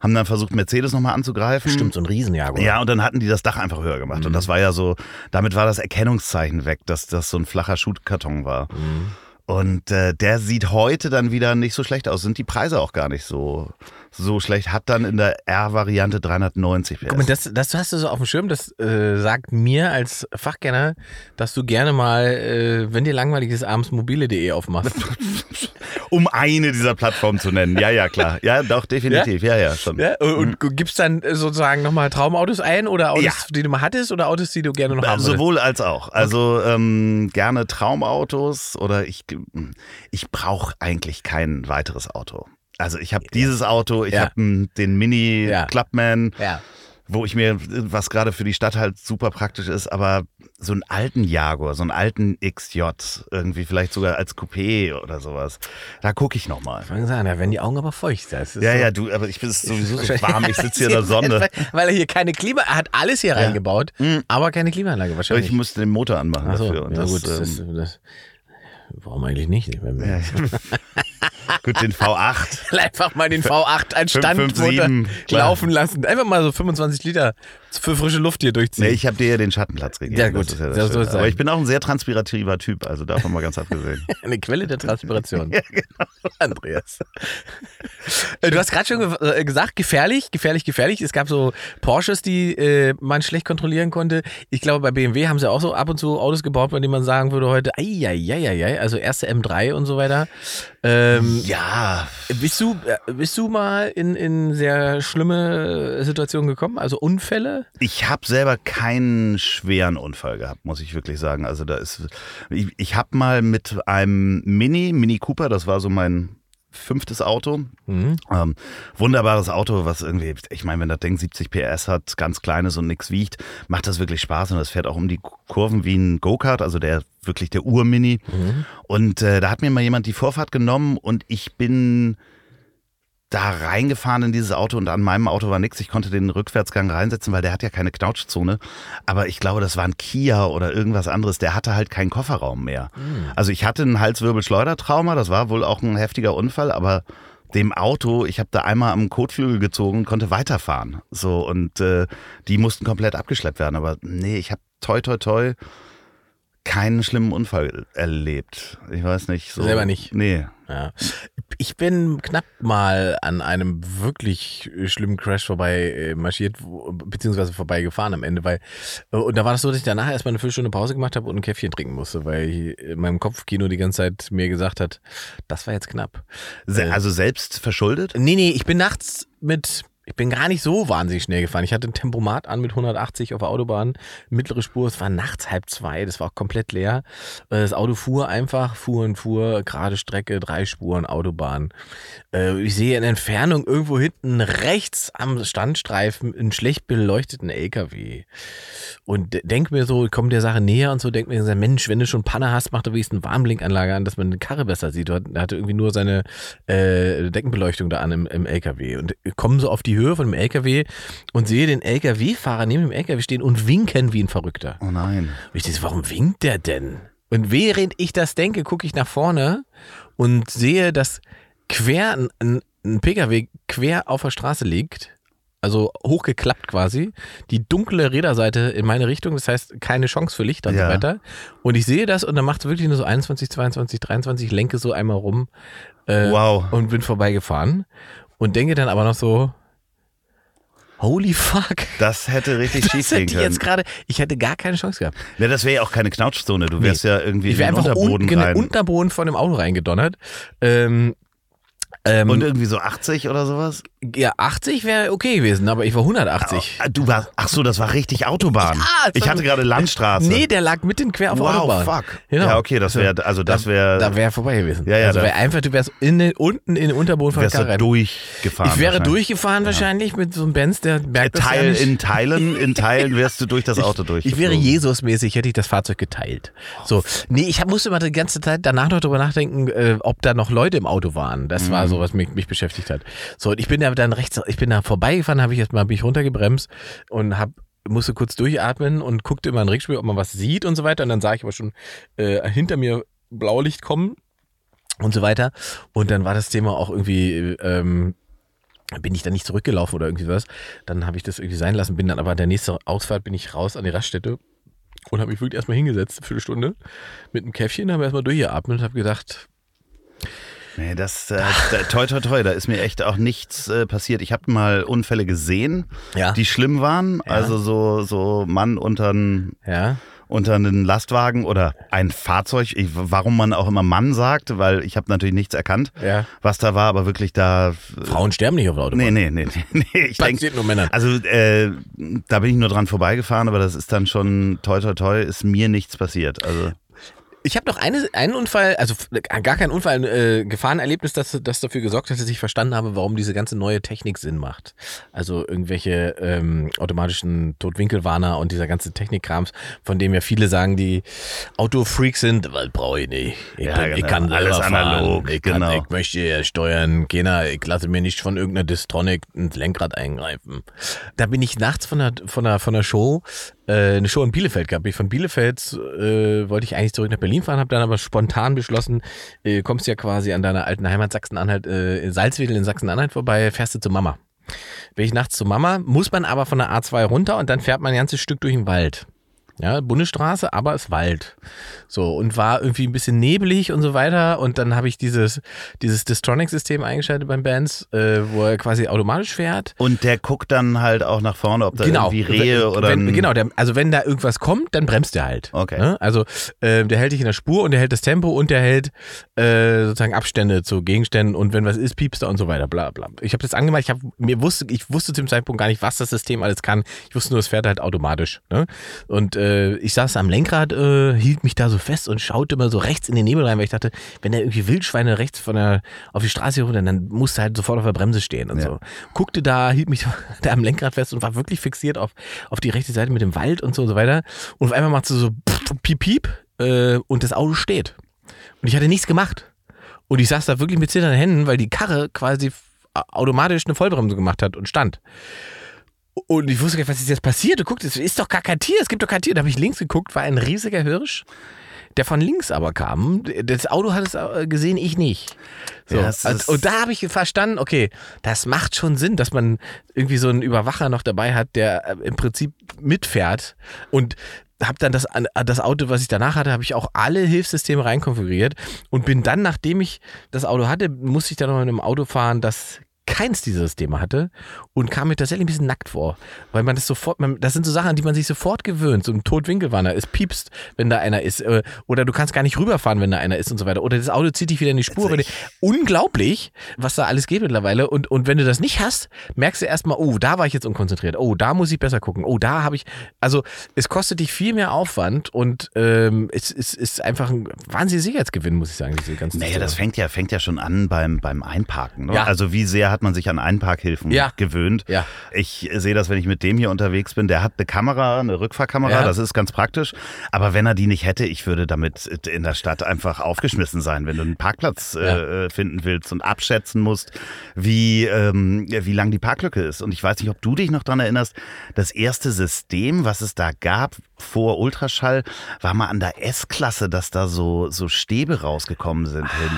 haben dann versucht, Mercedes nochmal anzugreifen. Stimmt, so ein Riesenjaguar. Ja, und dann hatten die das Dach einfach höher gemacht. Und das war ja so, damit war das Erkennungszeichen weg, dass das so ein flacher Schuhkarton war. Und äh, der sieht heute dann wieder nicht so schlecht aus. Sind die Preise auch gar nicht so, so schlecht. Hat dann in der R-Variante 390 PS. Guck mal, das, das hast du so auf dem Schirm, das äh, sagt mir als Fachkenner, dass du gerne mal, äh, wenn dir langweilig ist, abends mobile.de aufmachst. um eine dieser Plattformen zu nennen. Ja, ja, klar. Ja, doch, definitiv. Ja, ja, schon. ja? Und, und gibst dann äh, sozusagen nochmal Traumautos ein oder Autos, Ja. die du mal hattest oder Autos, die du gerne noch haben? Sowohl als auch. Also ähm, gerne Traumautos oder ich, ich brauche eigentlich kein weiteres Auto. Also ich habe dieses Auto, ich Ja. habe den Mini Ja. Clubman, Ja. wo ich mir, was gerade für die Stadt halt super praktisch ist, aber so einen alten Jaguar, so einen alten XJ, irgendwie vielleicht sogar als Coupé oder sowas, da gucke ich nochmal. Ich wollte sagen, da werden die Augen aber feucht. Das ist Ja, so, ja, du, aber ich bin es sowieso so warm, ich sitze hier in der Sonne. Weil, weil er hier keine Klima, er hat alles hier reingebaut, aber keine Klimaanlage Aber wahrscheinlich. ich musste den Motor anmachen Ach so, dafür. Und ja das, gut, das, ähm, das, warum eigentlich nicht? Ja, gut, den V8. Einfach mal den V8 als Standmotor laufen lassen. Einfach mal so 25 Liter für frische Luft hier durchziehen. Nee, ich habe dir ja den Schattenplatz gegeben. Ja, gut, ja das das. Aber ich bin auch ein sehr transpirativer Typ, also davon mal ganz abgesehen. Eine Quelle der Transpiration. ja, genau. Andreas. Äh, Du hast gerade schon äh, gesagt, gefährlich, gefährlich, gefährlich. Es gab so Porsches, die äh, man schlecht kontrollieren konnte. Ich glaube, bei BMW haben sie auch so ab und zu Autos gebaut, bei denen man sagen würde heute, eieieiei, also erste M3 und so weiter. Ähm, Ja, Bist du, äh, bist du mal in, in sehr schlimme Situationen gekommen? Also Unfälle? ich habe selber keinen schweren Unfall gehabt, muss ich wirklich sagen. Also da ist, ich, ich habe mal mit einem Mini, Mini Cooper, das war so mein fünftes Auto. Mhm. Ähm, wunderbares Auto, was irgendwie, ich meine, wenn das Ding 70 PS hat, ganz kleines und nichts wiegt, macht das wirklich Spaß und das fährt auch um die Kurven wie ein Go-Kart, also der wirklich der Ur-Mini. Und äh, da hat mir mal jemand die Vorfahrt genommen und ich bin da reingefahren in dieses Auto und an meinem Auto war nichts. Ich konnte den Rückwärtsgang reinsetzen, weil der hat ja keine Knautschzone. Aber ich glaube, das war ein Kia oder irgendwas anderes. Der hatte halt keinen Kofferraum mehr. Also ich hatte einen Halswirbelschleudertrauma. Das war wohl auch ein heftiger Unfall, aber dem Auto, ich habe da einmal am Kotflügel gezogen und konnte weiterfahren. So und äh, die mussten komplett abgeschleppt werden. Aber nee, ich habe toi toi toi keinen schlimmen Unfall erlebt. Ich weiß nicht. So, Selber nicht? Nee. Ja. Ich bin knapp mal an einem wirklich schlimmen Crash vorbei äh, marschiert, beziehungsweise vorbeigefahren am Ende, weil äh, und da war das so, dass ich danach erstmal eine Viertelstunde Pause gemacht habe und ein Käffchen trinken musste, weil ich in meinem Kopfkino die ganze Zeit mir gesagt hat, das war jetzt knapp. Äh, also selbst verschuldet? Nee, nee, ich bin nachts mit, ich bin gar nicht so wahnsinnig schnell gefahren. Ich hatte ein Tempomat an mit 180 auf der Autobahn, mittlere Spur, es war nachts halb zwei, das war auch komplett leer. Äh, Das Auto fuhr einfach, fuhr und fuhr, gerade Strecke, drei Spuren, Autobahn. Äh, Ich sehe in Entfernung irgendwo hinten rechts am Standstreifen einen schlecht beleuchteten LKW. Und de- denk mir so, komm der Sache näher und so, denk mir, Mensch, wenn du schon Panne hast, mach doch wenigstens eine Warnblinkanlage an, dass man eine Karre besser sieht. Er hatte irgendwie nur seine äh, Deckenbeleuchtung da an im, im LKW. Und komme so auf die Höhe von dem LKW und sehe den LKW-Fahrer neben dem LKW stehen und winken wie ein Verrückter. Oh nein. Und ich dachte, warum winkt der denn? Und während ich das denke, gucke ich nach vorne und sehe, dass quer ein, ein, ein PKW quer auf der Straße liegt. Also hochgeklappt quasi. Die dunkle Räderseite in meine Richtung, das heißt keine Chance für Licht und Ja. so weiter. Und ich sehe das und dann macht es wirklich nur so 21, 22, 23, lenke so einmal rum äh, Wow. und bin vorbeigefahren. Und denke dann aber noch so, holy fuck. Das hätte richtig schief Das gehen hätte ich können. jetzt gerade, ich hätte gar keine Chance gehabt. Ja, das wäre ja auch keine Knautschzone. Du wärst ja irgendwie Ich in den einfach Unterboden in den rein. Unterboden von dem Auto reingedonnert. Ähm, Ähm, Und irgendwie so 80 oder sowas? ja, 80 wäre okay gewesen, aber ich war 180. Ah, Du warst, ach so, das war richtig Autobahn. Ja, ich hatte gerade Landstraße. Nee, der lag mitten quer auf der wow, Autobahn. fuck. Genau. Ja, okay, das wäre, also das wäre, Da wäre vorbei gewesen. Ja, ja, also da- wär einfach, du wärst in den, unten in den Unterboden von der wärst du Karre durchgefahren. Ich wäre wahrscheinlich. durchgefahren wahrscheinlich mit so einem Benz, der merkt ja Teil, in Teilen, in Teilen wärst du durch das Auto durch. Ich wäre Jesus-mäßig, hätte ich das Fahrzeug geteilt. So, nee, ich hab, musste mal die ganze Zeit danach noch drüber nachdenken, äh, ob da noch Leute im Auto waren. Das war so, was mich, mich beschäftigt hat. So, und ich bin da dann rechts, ich bin da vorbeigefahren, habe ich erstmal bin ich runtergebremst und hab musste kurz durchatmen und guckte immer in den Rückspiel, ob man was sieht und so weiter. Und dann sah ich aber schon äh, hinter mir Blaulicht kommen und so weiter. Und dann war das Thema auch irgendwie, ähm, bin ich dann nicht zurückgelaufen oder irgendwie was. Dann habe ich das irgendwie sein lassen, bin dann aber der nächste Ausfahrt bin ich raus an die Raststätte und habe mich wirklich erstmal hingesetzt, eine Viertelstunde, mit einem Käffchen, habe erstmal durchgeatmet und habe gedacht, Nee, das, äh, toi, toi, toi, da ist mir echt auch nichts äh, passiert. Ich habe mal Unfälle gesehen, Ja. die schlimm waren. Ja. Also so, so Mann unter ja, unter einen Lastwagen oder ein Fahrzeug. Ich, warum man auch immer Mann sagt, weil ich habe natürlich nichts erkannt, ja. was da war, aber wirklich da. Frauen sterben nicht auf der Autobahn. Nee, nee, nee, nee. nee ich denke, Passiert nur Männern. also äh, da bin ich nur dran vorbeigefahren, aber das ist dann schon toi toi toi, ist mir nichts passiert. Also Ich habe noch eine, einen Unfall, also f- gar kein Unfall, ein äh, Gefahrenerlebnis, das, das dafür gesorgt hat, dass ich verstanden habe, warum diese ganze neue Technik Sinn macht. Also irgendwelche ähm, automatischen Totwinkelwarner und dieser ganze Technikkrams, von dem ja viele sagen, die Autofreaks sind, weil brauche ich nicht. Ich, Ja, bin, ich genau. kann selber Alles fahren. analog, ich, kann, genau. ich möchte ja steuern, keiner, ich lasse mir nicht von irgendeiner Distronic ins Lenkrad eingreifen. Da bin ich nachts von der, von der, von der Show, äh, eine Show in Bielefeld gehabt. Ich von Bielefeld äh, wollte ich eigentlich zurück nach Berlin fahren, habe dann aber spontan beschlossen, äh, kommst ja quasi an deiner alten Heimat Sachsen-Anhalt, äh, Salzwedel in Sachsen-Anhalt vorbei, fährst du zu Mama. Bin ich nachts zu Mama, muss man aber von der A2 runter und dann fährt man ein ganzes Stück durch den Wald. Ja, Bundesstraße, aber es Wald. So, und war irgendwie ein bisschen nebelig und so weiter. Und dann habe ich dieses, dieses Distronic-System eingeschaltet beim Bands, äh, wo er quasi automatisch fährt. und der guckt dann halt auch nach vorne, ob da irgendwie Rehe oder wenn, genau, der, also wenn da irgendwas kommt, dann bremst der halt. Okay. Ne? Also äh, der hält dich in der Spur und der hält das Tempo und der hält äh, sozusagen Abstände zu Gegenständen und wenn was ist, piepst er und so weiter, bla bla. Ich habe das angemacht, ich habe mir wusste, ich wusste zu dem Zeitpunkt gar nicht, was das System alles kann. Ich wusste nur, es fährt halt automatisch. Ne? Und äh, ich saß am Lenkrad, äh, hielt mich da so fest und schaute mal so rechts in den Nebel rein, weil ich dachte, wenn da irgendwie Wildschweine rechts von der auf die Straße runter, dann musste halt sofort auf der Bremse stehen und Ja. so. Guckte da, hielt mich da am Lenkrad fest und war wirklich fixiert auf, auf die rechte Seite mit dem Wald und so und so weiter. Und auf einmal macht sie so piep piep äh, und das Auto steht. Und ich hatte nichts gemacht. Und ich saß da wirklich mit zitternden Händen, weil die Karre quasi automatisch eine Vollbremse gemacht hat und stand. Und ich wusste gar nicht, was ist jetzt passiert. Du guckst, es ist doch gar kein Tier, es gibt doch kein Tier. Da habe ich links geguckt, war ein riesiger Hirsch, der von links aber kam. Das Auto hat es äh, gesehen, ich nicht. So. Ja, und, und da habe ich verstanden, okay, das macht schon Sinn, dass man irgendwie so einen Überwacher noch dabei hat, der äh, im Prinzip mitfährt. Und habe dann das, das Auto, was ich danach hatte, habe ich auch alle Hilfssysteme reinkonfiguriert und bin dann, nachdem ich das Auto hatte, musste ich dann noch in einem Auto fahren, das keins dieser Systeme hatte und kam mir tatsächlich ein bisschen nackt vor, weil man das sofort, man, das sind so Sachen, an die man sich sofort gewöhnt, so ein Totwinkelwanner, es piepst, wenn da einer ist, äh, oder du kannst gar nicht rüberfahren, wenn da einer ist und so weiter, oder das Auto zieht dich wieder in die Spur, du, unglaublich, was da alles geht mittlerweile und, und wenn du das nicht hast, merkst du erstmal, oh, da war ich jetzt unkonzentriert, oh, da muss ich besser gucken, oh, da habe ich, also es kostet dich viel mehr Aufwand und ähm, es, es ist einfach ein wahnsinniger Sicherheitsgewinn, muss ich sagen, diese ganzen Naja, Systeme. das fängt ja, fängt ja schon an beim, beim Einparken. Ne? Ja. Also wie sehr hat man sich an Einparkhilfen Ja. gewöhnt? Ja. Ich sehe das, wenn ich mit dem hier unterwegs bin. Der hat eine Kamera, eine Rückfahrkamera, Ja. das ist ganz praktisch. Aber wenn er die nicht hätte, ich würde damit in der Stadt einfach aufgeschmissen sein, wenn du einen Parkplatz äh, finden willst und abschätzen musst, wie, ähm, wie lang die Parklücke ist. Und ich weiß nicht, ob du dich noch dran erinnerst, das erste System, was es da gab vor Ultraschall, war mal an der S-Klasse, dass da so, so Stäbe rausgekommen sind hinten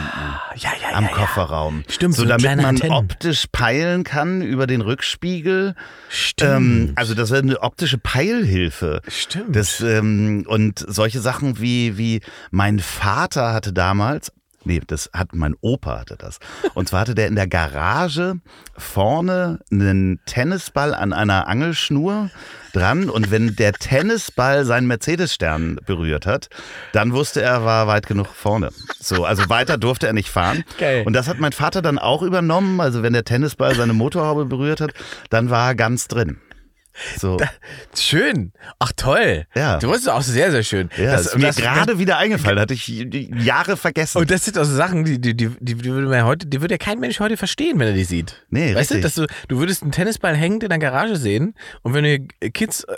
ja, ja, am ja. Kofferraum. Stimmt, so so damit man Antennen. optisch peilen kann über den Rückspiegel. Stimmt. Ähm, also das wäre eine optische Peilhilfe. Stimmt. Das, ähm, und solche Sachen wie, wie mein Vater hatte damals Nee, das hat mein Opa hatte das. Und zwar hatte der in der Garage vorne einen Tennisball an einer Angelschnur dran und wenn der Tennisball seinen Mercedes-Stern berührt hat, dann wusste er, er war weit genug vorne. So, also weiter durfte er nicht fahren. Geil. Und das hat mein Vater dann auch übernommen. Also wenn der Tennisball seine Motorhaube berührt hat, dann war er ganz drin. So, Schön. Ach toll. Ja. Du warst auch sehr, sehr schön. ja, Das- ist mir gerade wieder eingefallen, hatte ich Jahre vergessen. Und das sind auch so Sachen, die, die, die, die, würde man ja heute, die würde ja kein Mensch heute verstehen, wenn er die sieht. Nee, weißt du, richtig. dass du, du würdest einen Tennisball hängend in der Garage sehen und wenn du Kids äh,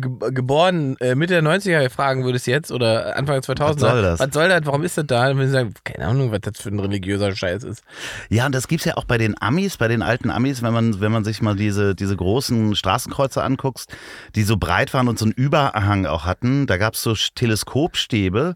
geboren äh, Mitte der 90er fragen würdest jetzt oder Anfang der 2000er, Was soll das? was soll das, warum ist das da? Dann würden sie sagen, keine Ahnung, was das für ein religiöser Scheiß ist. Ja, und das gibt's ja auch bei den Amis, bei den alten Amis, wenn man, wenn man sich mal diese, diese großen Straßenkreuzer anguckt, die so breit waren und so einen Überhang auch hatten. Da gab's so Teleskopstäbe,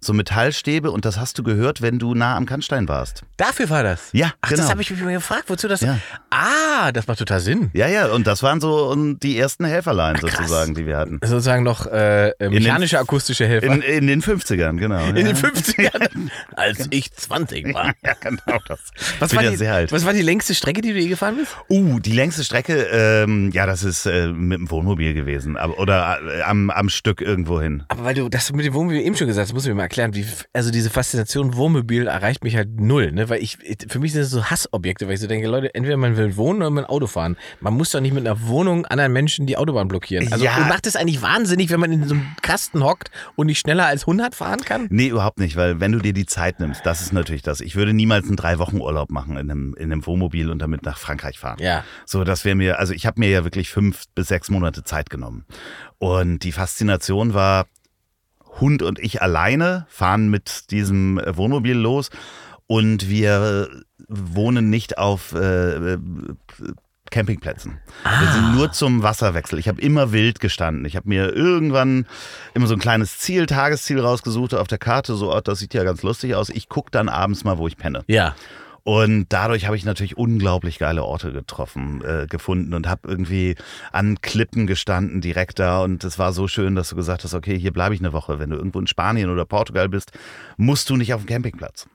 so Metallstäbe und das hast du gehört, wenn du nah am Kannstein warst. Dafür war das. Ja, Ach, genau. das habe ich mich mal gefragt, wozu das. Ja. Ah, das macht total Sinn. Ja, ja, und das waren so die ersten Helferlein krass. sozusagen, die wir hatten. Sozusagen noch äh, äh, mechanische, akustische Helfer. In, in den 50ern, genau. In den 50ern, als ich 20 war. ja, genau das. Was war, ja die, sehr alt. was war die längste Strecke, die du je gefahren bist? Uh, die längste Strecke, ähm, ja, das ist äh, mit dem Wohnmobil gewesen. Aber, oder äh, am, am Stück irgendwo hin. Aber weil du das mit dem Wohnmobil eben schon gesagt hast, musst du mir mal erklären, wie, also diese Faszination Wohnmobil erreicht mich halt null, ne? Weil ich, für mich sind das so Hassobjekte, weil ich so denke, Leute, entweder man will wohnen oder man Auto fahren. Man muss doch nicht mit einer Wohnung anderen Menschen die Autobahn blockieren. Also Ja. macht es eigentlich wahnsinnig, wenn man in so einem Kasten hockt und nicht schneller als 100 fahren kann? Nee, überhaupt nicht, weil wenn du dir die Zeit nimmst, das ist natürlich das. Ich würde niemals einen drei Wochen Urlaub machen in einem, in einem Wohnmobil und damit nach Frankreich fahren. Ja. So, das wäre mir, also ich habe mir ja wirklich fünf bis sechs Monate Zeit genommen. Und die Faszination war, Hund und ich alleine fahren mit diesem äh, Wohnmobil los und wir äh, wohnen nicht auf äh, äh, Campingplätzen. Wir sind nur zum Wasserwechsel. Ich habe immer wild gestanden. Ich habe mir irgendwann immer so ein kleines Ziel, Tagesziel rausgesucht auf der Karte. So, oh, das sieht ja ganz lustig aus. Ich gucke dann abends mal, wo ich penne. Ja. Und dadurch habe ich natürlich unglaublich geile Orte getroffen, äh, gefunden und habe irgendwie an Klippen gestanden direkt da. Und es war so schön, dass du gesagt hast, okay, hier bleibe ich eine Woche. Wenn du irgendwo in Spanien oder Portugal bist, musst du nicht auf dem Campingplatz.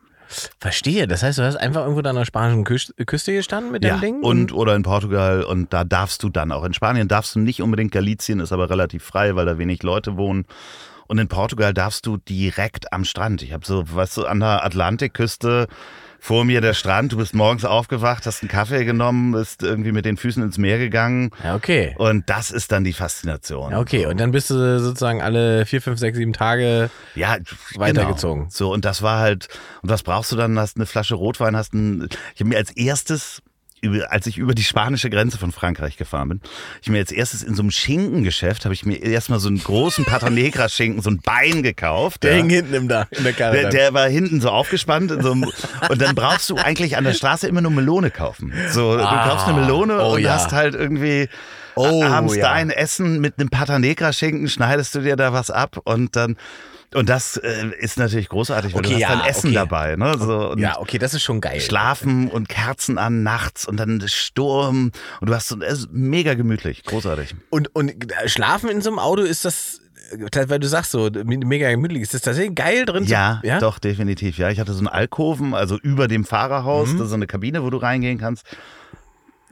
Verstehe. Das heißt, du hast einfach irgendwo da an der spanischen Küste, gestanden mit dem Ding? und oder in Portugal und da darfst du dann auch. In Spanien darfst du nicht unbedingt Galicien, ist aber relativ frei, weil da wenig Leute wohnen. Und in Portugal darfst du direkt am Strand. Ich habe so, weißt du, an der Atlantikküste vor mir der Strand. Du bist morgens aufgewacht, hast einen Kaffee genommen, bist irgendwie mit den Füßen ins Meer gegangen. Ja, okay. Und das ist dann die Faszination. Ja, okay. Und dann bist du sozusagen alle vier, fünf, sechs, sieben Tage. Ja, Weitergezogen. Genau. So, und das war halt, und was brauchst du dann? Hast eine Flasche Rotwein, hast ein, ich habe mir als erstes, als ich über die spanische Grenze von Frankreich gefahren bin, ich mir als erstes in so einem Schinkengeschäft, habe ich mir erstmal so einen großen Pata Negra Schinken, so ein Bein gekauft. Der ja. hing hinten im da, in der Karre. Der, der war hinten so aufgespannt so einem, und dann brauchst du eigentlich an der Straße immer nur Melone kaufen. So, Ah, du kaufst eine Melone oh und ja. hast halt irgendwie Oh, abends ja. dein Essen mit einem Pata Negra Schinken, schneidest du dir da was ab und dann und das äh, ist natürlich großartig, weil Okay, du hast ja, dein Essen okay. dabei, ne? So, ja, okay, das ist schon geil. Schlafen und Kerzen an nachts und dann Sturm und du hast so, es ist mega gemütlich, großartig. Und, und Schlafen in so einem Auto ist das, äh, weil du sagst so, mega gemütlich, ist das tatsächlich geil drin? Ja, ja? doch, definitiv. Ja, ich hatte so einen Alkoven, also über dem Fahrerhaus, Mhm. das ist so eine Kabine, wo du reingehen kannst.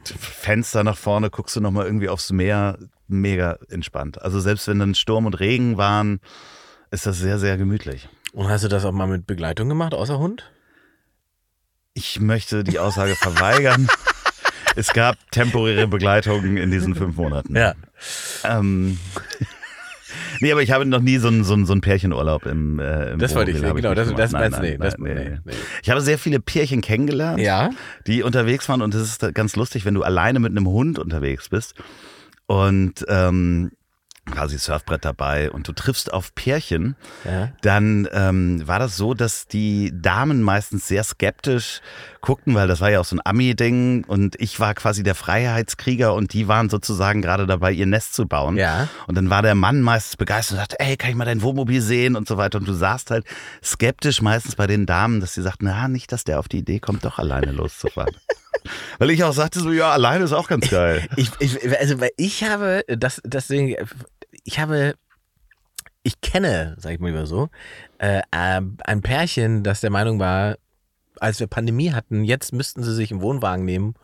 Fenster nach vorne, guckst du nochmal irgendwie aufs Meer. Mega entspannt. Also selbst wenn dann Sturm und Regen waren, ist das sehr, sehr gemütlich. Und hast du das auch mal mit Begleitung gemacht, außer Hund? Ich möchte die Aussage verweigern. Es gab temporäre Begleitungen in diesen fünf Monaten. Ja. Ähm, nee, aber ich habe noch nie so einen, so einen, so einen Pärchenurlaub im, äh, im Das wollte ich, habe genau, nicht das, das meinst du, nein, nee, nee. Ich habe sehr viele Pärchen kennengelernt, Ja, die unterwegs waren und das ist ganz lustig, wenn du alleine mit einem Hund unterwegs bist und ähm, quasi Surfbrett dabei und du triffst auf Pärchen, ja. dann ähm, war das so, dass die Damen meistens sehr skeptisch guckten, weil das war ja auch so ein Ami-Ding und ich war quasi der Freiheitskrieger und die waren sozusagen gerade dabei, ihr Nest zu bauen. Ja. Und dann war der Mann meistens begeistert und sagte, ey, kann ich mal dein Wohnmobil sehen und so weiter. Und du saßt halt skeptisch meistens bei den Damen, dass sie sagten, na, nicht, dass der auf die Idee kommt, doch alleine loszufahren. weil ich auch sagte so, ja, alleine ist auch ganz geil. Ich, ich, also, weil ich habe, das, deswegen, ich habe ich kenne, sag ich mal lieber so, äh, äh, ein Pärchen, das der Meinung war, als wir Pandemie hatten, jetzt müssten sie sich einen Wohnwagen nehmen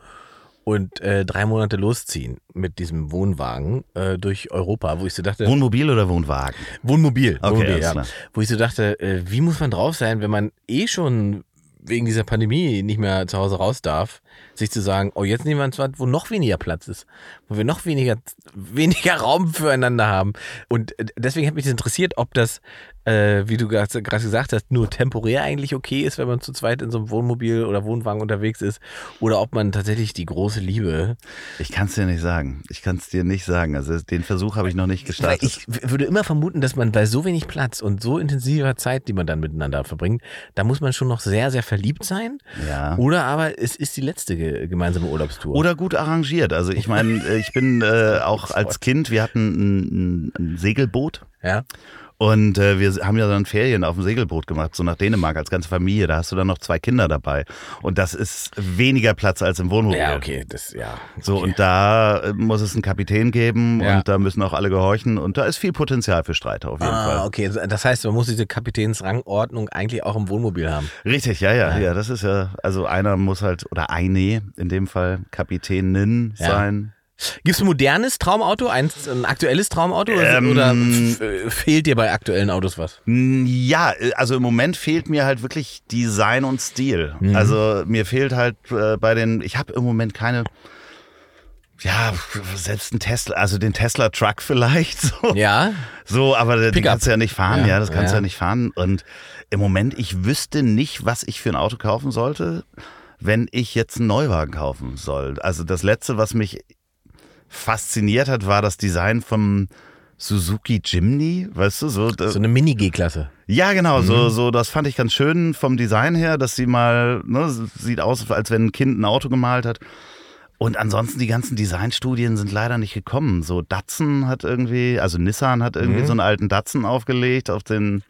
und äh, drei Monate losziehen mit diesem Wohnwagen äh, durch Europa, wo ich so dachte, Wohnmobil oder Wohnwagen? Wohnmobil, Okay, Wohnmobil ja. wo ich so dachte, äh, wie muss man drauf sein, wenn man eh schon wegen dieser Pandemie nicht mehr zu Hause raus darf, sich zu sagen, oh, jetzt nehmen wir uns was, wo noch weniger Platz ist, wo wir noch weniger, weniger Raum füreinander haben. Und äh, deswegen hat mich das interessiert, ob das, äh, wie du gerade gesagt hast, nur temporär eigentlich okay ist, wenn man zu zweit in so einem Wohnmobil oder Wohnwagen unterwegs ist, oder ob man tatsächlich die große Liebe Ich kann es dir nicht sagen. Ich kann es dir nicht sagen. Also den Versuch habe ich noch nicht gestartet. ich würde immer vermuten, dass man bei so wenig Platz und so intensiver Zeit, die man dann miteinander verbringt, da muss man schon noch sehr, sehr verliebt sein. ja. Oder aber es ist die letzte ge gemeinsame Urlaubstour. Oder gut arrangiert. Also ich meine, äh, ich bin äh, auch als Kind, wir hatten ein, ein, ein Segelboot ja. Und äh, wir haben ja dann Ferien auf dem Segelboot gemacht, so nach Dänemark als ganze Familie. Da hast du dann noch zwei Kinder dabei und das ist weniger Platz als im Wohnmobil. Ja, okay, das, ja. So, okay. und da äh, muss es einen Kapitän geben Ja. und da müssen auch alle gehorchen und da ist viel Potenzial für Streit auf jeden Ah, Fall. okay. Das heißt, man muss diese Kapitänsrangordnung eigentlich auch im Wohnmobil haben. Richtig, ja, ja, Ja. ja, das ist ja, also einer muss halt, oder eine in dem Fall, Kapitänin Ja. sein. Gibt es ein modernes Traumauto, ein, ein aktuelles Traumauto oder, Ähm, oder fehlt dir bei aktuellen Autos was? Ja, also im Moment fehlt mir halt wirklich Design und Stil. Mhm. Also mir fehlt halt äh, bei den, ich habe im Moment keine, ja, selbst ein Tesla, also den Tesla Truck vielleicht so. Ja, So, aber den Pickup. kannst du ja nicht fahren, Ja, ja, das kannst du ja. ja nicht fahren. Und im Moment, ich wüsste nicht, was ich für ein Auto kaufen sollte, wenn ich jetzt einen Neuwagen kaufen soll. Also das letzte, was mich fasziniert hat, war das Design vom Suzuki Jimny, weißt du, so. so eine Mini-G-Klasse. Ja, genau, so, Mhm. so, das fand ich ganz schön vom Design her, dass sie mal, ne, sieht aus, als wenn ein Kind ein Auto gemalt hat. Und ansonsten die ganzen Designstudien sind leider nicht gekommen. So Datsun hat irgendwie, also Nissan hat irgendwie Mhm. so einen alten Datsun aufgelegt auf den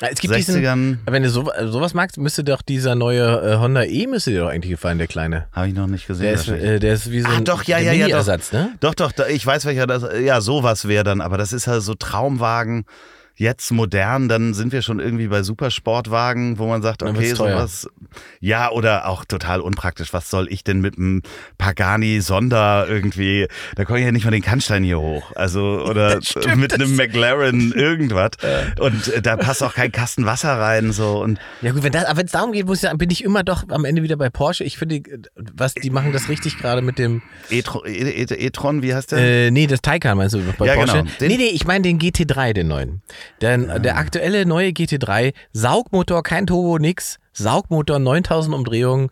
Es gibt diesen, 60ern. wenn du so, sowas magst, müsste doch dieser neue äh, Honda E müsste dir doch eigentlich gefallen, der kleine. Habe ich noch nicht gesehen. Der ist, äh, der ist wie so Ah, ein doch, ja, ja, ja, doch. Mini-Ersatz, ne? Doch, doch, ich weiß welcher das, ja, sowas wäre dann, aber das ist halt so Traumwagen. Jetzt modern, dann sind wir schon irgendwie bei Supersportwagen, wo man sagt, okay, sowas. Ja, oder auch total unpraktisch. Was soll ich denn mit einem Pagani Sonder irgendwie? Da komme ich ja nicht mal den Kannstein hier hoch. Also, oder stimmt, mit einem McLaren irgendwas. Und äh, da passt auch kein Kasten Wasser rein, so. Und Ja gut, wenn das, aber wenn es darum geht, muss ich sagen, bin ich immer doch am Ende wieder bei Porsche. Ich finde, was die machen das richtig gerade mit dem E-Tron, E- E- E-Tron, wie heißt der? äh, nee, das Taycan meinst du bei Ja, Porsche? genau. Den- nee, nee, ich meine den GT3, den neuen. Denn der aktuelle neue GT3, Saugmotor, kein Turbo, nix. Saugmotor, 9000 Umdrehungen,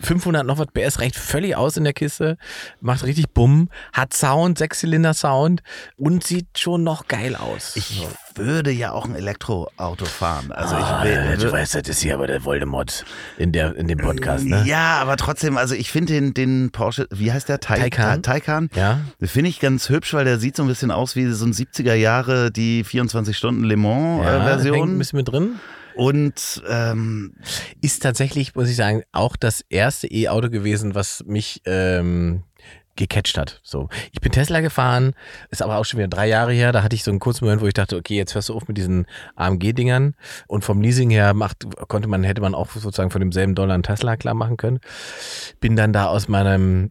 500 noch was PS, reicht völlig aus in der Kiste, macht richtig Bumm, hat Sound, Sechszylinder-Sound und sieht schon noch geil aus. Ich So. würde ja auch ein Elektroauto fahren. Also Ah, ich will, äh, du weißt, das ist hier aber der Voldemort in, der, in dem Podcast, ne? Ja, aber trotzdem, also ich finde den, den Porsche, wie heißt der? Tai- Taycan. Ta- Taycan. Ja. Finde ich ganz hübsch, weil der sieht so ein bisschen aus wie so ein 70er Jahre, die 24 Stunden Le Mans äh, Ja, hängt ein bisschen mit drin. Und ähm, Ist tatsächlich, muss ich sagen, auch das erste E-Auto gewesen, was mich ähm, gecatcht hat. So, ich bin Tesla gefahren, ist aber auch schon wieder drei Jahre her. Da hatte ich so einen kurzen Moment, wo ich dachte, okay, jetzt hörst du auf mit diesen AMG-Dingern. Und vom Leasing her macht, konnte man, hätte man auch sozusagen von demselben Dollar einen Tesla klar machen können. Bin dann da aus meinem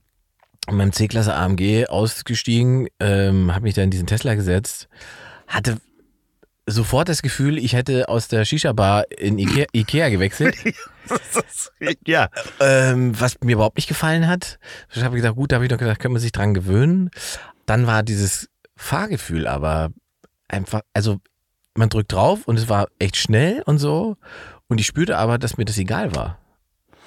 meinem C-Klasse AMG ausgestiegen, ähm, habe mich dann in diesen Tesla gesetzt, hatte sofort das Gefühl, ich hätte aus der Shisha-Bar in Ikea, Ikea gewechselt. ja, Ähm, was mir überhaupt nicht gefallen hat. Ich habe gedacht, gut, da habe ich noch gedacht, können wir sich dran gewöhnen. Dann war dieses Fahrgefühl aber einfach, also man drückt drauf und es war echt schnell und so. Und ich spürte aber, dass mir das egal war.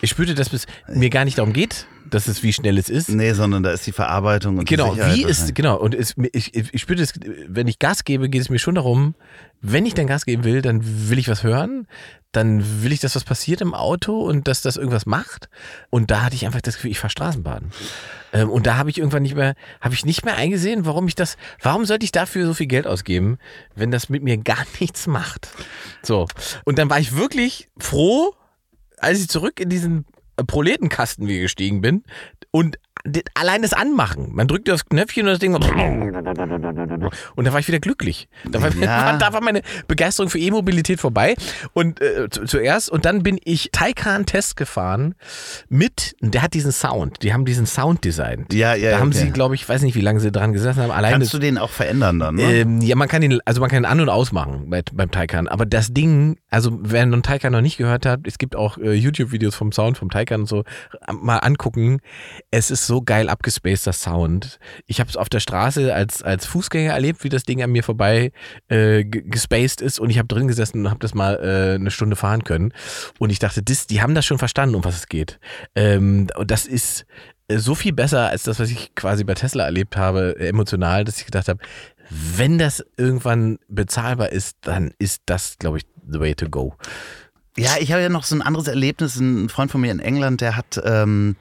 Ich spürte, dass es mir gar nicht darum geht, dass es wie schnell es ist. nee, sondern da ist die Verarbeitung und Genau, wie ist, genau, und es, ich, ich, ich spüre das, wenn ich Gas gebe, geht es mir schon darum, wenn ich dann Gas geben will, dann will ich was hören, dann will ich, dass was passiert im Auto und dass das irgendwas macht. Und da hatte ich einfach das Gefühl, ich fahre Straßenbahn. Ähm, und da habe ich irgendwann nicht mehr, habe ich nicht mehr eingesehen, warum ich das, warum sollte ich dafür so viel Geld ausgeben, wenn das mit mir gar nichts macht. So. Und dann war ich wirklich froh, als ich zurück in diesen Proletenkasten wie gestiegen bin. Und allein das Anmachen. Man drückt aufs Knöpfchen und das Ding und da war ich wieder glücklich. Da war, Ja. da war meine Begeisterung für E-Mobilität vorbei. Und äh, zu, zuerst und dann bin ich Taycan Test gefahren mit, der hat diesen Sound. Die haben diesen Sound designt. Ja, ja, Da haben okay. sie, glaube ich, weiß nicht, wie lange sie dran gesessen haben. Allein Kannst du den auch verändern dann, ne? ähm, ja, man kann ihn, also man kann ihn an- und ausmachen bei, beim Taycan. Aber das Ding, also wer einen Taycan noch nicht gehört hat, es gibt auch äh, YouTube-Videos vom Sound vom Taycan und so, mal angucken. Es ist so geil abgespaced, das Sound. Ich habe es auf der Straße als, als Fußgänger erlebt, wie das Ding an mir vorbei äh, ge- gespaced ist und ich habe drin gesessen und habe das mal äh, eine Stunde fahren können. Und ich dachte, das, die haben das schon verstanden, um was es geht. Ähm, das ist äh, so viel besser als das, was ich quasi bei Tesla erlebt habe, äh, emotional, dass ich gedacht habe, wenn das irgendwann bezahlbar ist, dann ist das, glaube ich, the way to go. Ja, ich habe ja noch so ein anderes Erlebnis. Ein Freund von mir in England, der hat ähm,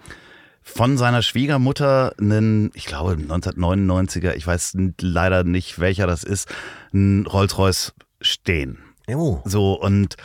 von seiner Schwiegermutter einen, ich glaube 1999er, ich weiß leider nicht welcher das ist, einen Rolls-Royce stehen. Oh, So und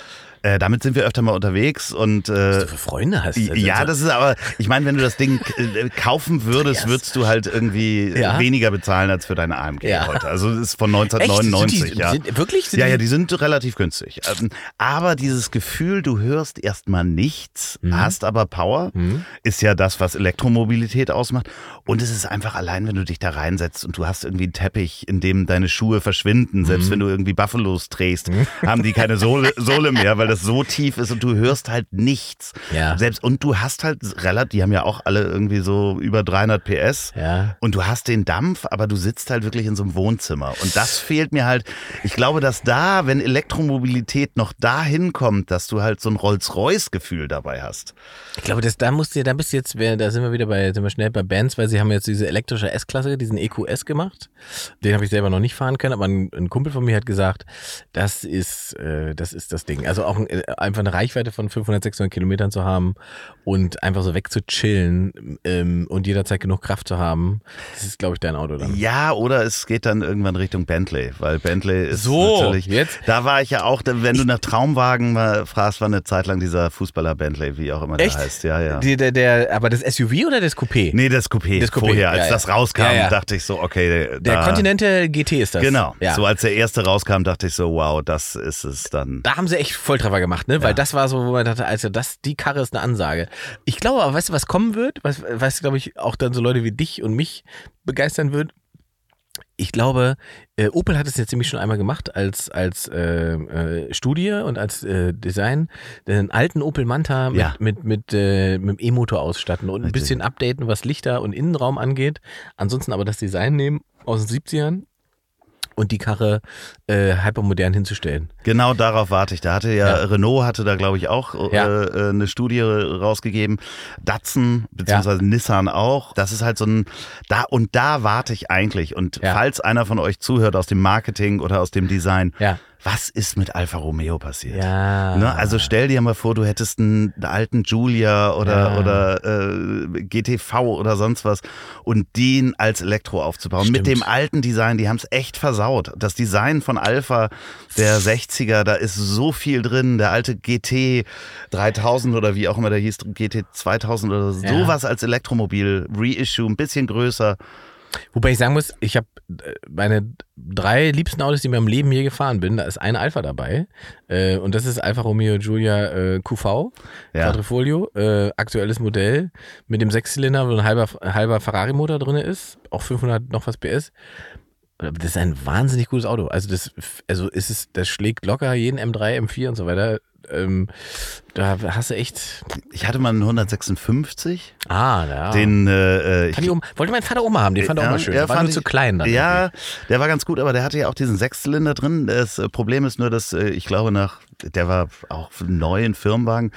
äh, damit sind wir öfter mal unterwegs und was äh, du für Freunde hast. ja, das ist aber, ich meine, wenn du das Ding äh, kaufen würdest, würdest du halt irgendwie Ja. weniger bezahlen als für deine AMG Ja. heute. Also das ist von Echt? 1999, Sind die, ja. Sind, wirklich? Sind Ja, die, ja, die sind relativ günstig. Ähm, Aber dieses Gefühl, du hörst erstmal nichts, hast aber Power, Mhm. ist ja das, was Elektromobilität ausmacht. Und es ist einfach allein, wenn du dich da reinsetzt und du hast irgendwie einen Teppich, in dem deine Schuhe verschwinden. Selbst Mhm. wenn du irgendwie Buffalos drehst, haben die keine Sohle, Sohle mehr, weil das so tief ist und du hörst halt nichts. Ja. Selbst, und du hast halt relativ, die haben ja auch alle irgendwie so über 300 PS. Ja. Und du hast den Dampf, aber du sitzt halt wirklich in so einem Wohnzimmer. Und das fehlt mir halt. Ich glaube, dass da, wenn Elektromobilität noch dahin kommt, dass du halt so ein Rolls-Royce-Gefühl dabei hast. Ich glaube, das, da musst du, da bist du jetzt, da sind wir wieder bei, sind wir schnell bei Bands, weil sie haben jetzt diese elektrische S-Klasse, diesen EQS gemacht. Den habe ich selber noch nicht fahren können, aber ein, ein Kumpel von mir hat gesagt, das ist, äh, das ist das Ding. Also auch ein, äh, einfach eine Reichweite von 500, 600 Kilometern zu haben und einfach so wegzuchillen ähm, und jederzeit genug Kraft zu haben, das ist, glaube ich, dein Auto dann. Ja, oder es geht dann irgendwann Richtung Bentley, weil Bentley ist So, natürlich. jetzt? Da war ich ja auch, wenn du nach Traumwagen mal fragst, war eine Zeit lang dieser Fußballer Bentley, wie auch immer Echt? der heißt. Ja, ja. Die, der, der, aber das SUV oder das Coupé? nee, das Coupé. Das Coupé, Vorher, als ja, das rauskam, dachte ich so, okay. Der da, Continental GT ist das. Genau. So als der erste rauskam, dachte ich so, wow, das ist es dann. Da haben sie echt Volltreffer gemacht, ne? Weil das war so, wo man dachte, also das, die Karre ist eine Ansage. Ich glaube aber, weißt du, was kommen wird? Was, was glaube ich, auch dann so Leute wie dich und mich begeistern wird? Ich glaube, äh, Opel hat es jetzt nämlich schon einmal gemacht als, als äh, äh, Studie und als äh, Design. Den alten Opel Manta mit, Ja. mit, mit, äh, mit dem E-Motor ausstatten und ein bisschen updaten, was Lichter und Innenraum angeht. Ansonsten aber das Design nehmen aus den 70ern und die Karre äh, hypermodern hinzustellen. Genau darauf warte ich. Da hatte ja, Ja. Renault hatte da, glaube ich, auch äh, Ja. äh, eine Studie rausgegeben. Datsun, beziehungsweise Nissan auch. Das ist halt so ein, da und da warte ich eigentlich. Und Ja. falls einer von euch zuhört aus dem Marketing oder aus dem Design, Ja. Was ist mit Alfa Romeo passiert? Ja. Ne? Also stell dir mal vor, du hättest einen alten Julia oder, Ja. oder äh, GTV oder sonst was und den als Elektro aufzubauen. Mit Stimmt. dem alten Design, die haben es echt versaut. Das Design von Alpha der 60er, da ist so viel drin. Der alte GT 3000 oder wie auch immer der hieß, GT 2000 oder Ja. sowas als Elektromobil, Reissue, ein bisschen größer. Wobei ich sagen muss, ich habe äh, meine drei liebsten Autos, die mir im Leben je gefahren bin, da ist ein Alpha dabei. Äh, und das ist Alfa Romeo Giulia äh, QV, Ja. Quadrifoglio, äh, aktuelles Modell mit dem Sechszylinder, wo ein halber, halber Ferrari-Motor drin ist, auch 500 noch was PS. Das ist ein wahnsinnig gutes Auto. Also das, also ist es, das schlägt locker jeden M3, M4 und so weiter. Ähm, da hast du echt. Ich hatte mal einen 156, Ah, ja. den äh, ich Fand ich um, wollte mein Vater auch mal haben, den fand er auch Ja, mal schön. Der war fand nur ich- zu klein dann. Ja, der war ganz gut, aber der hatte ja auch diesen Sechszylinder drin. Das äh, Problem ist nur, dass äh, ich glaube nach, der war auch neu in Firmenwagen.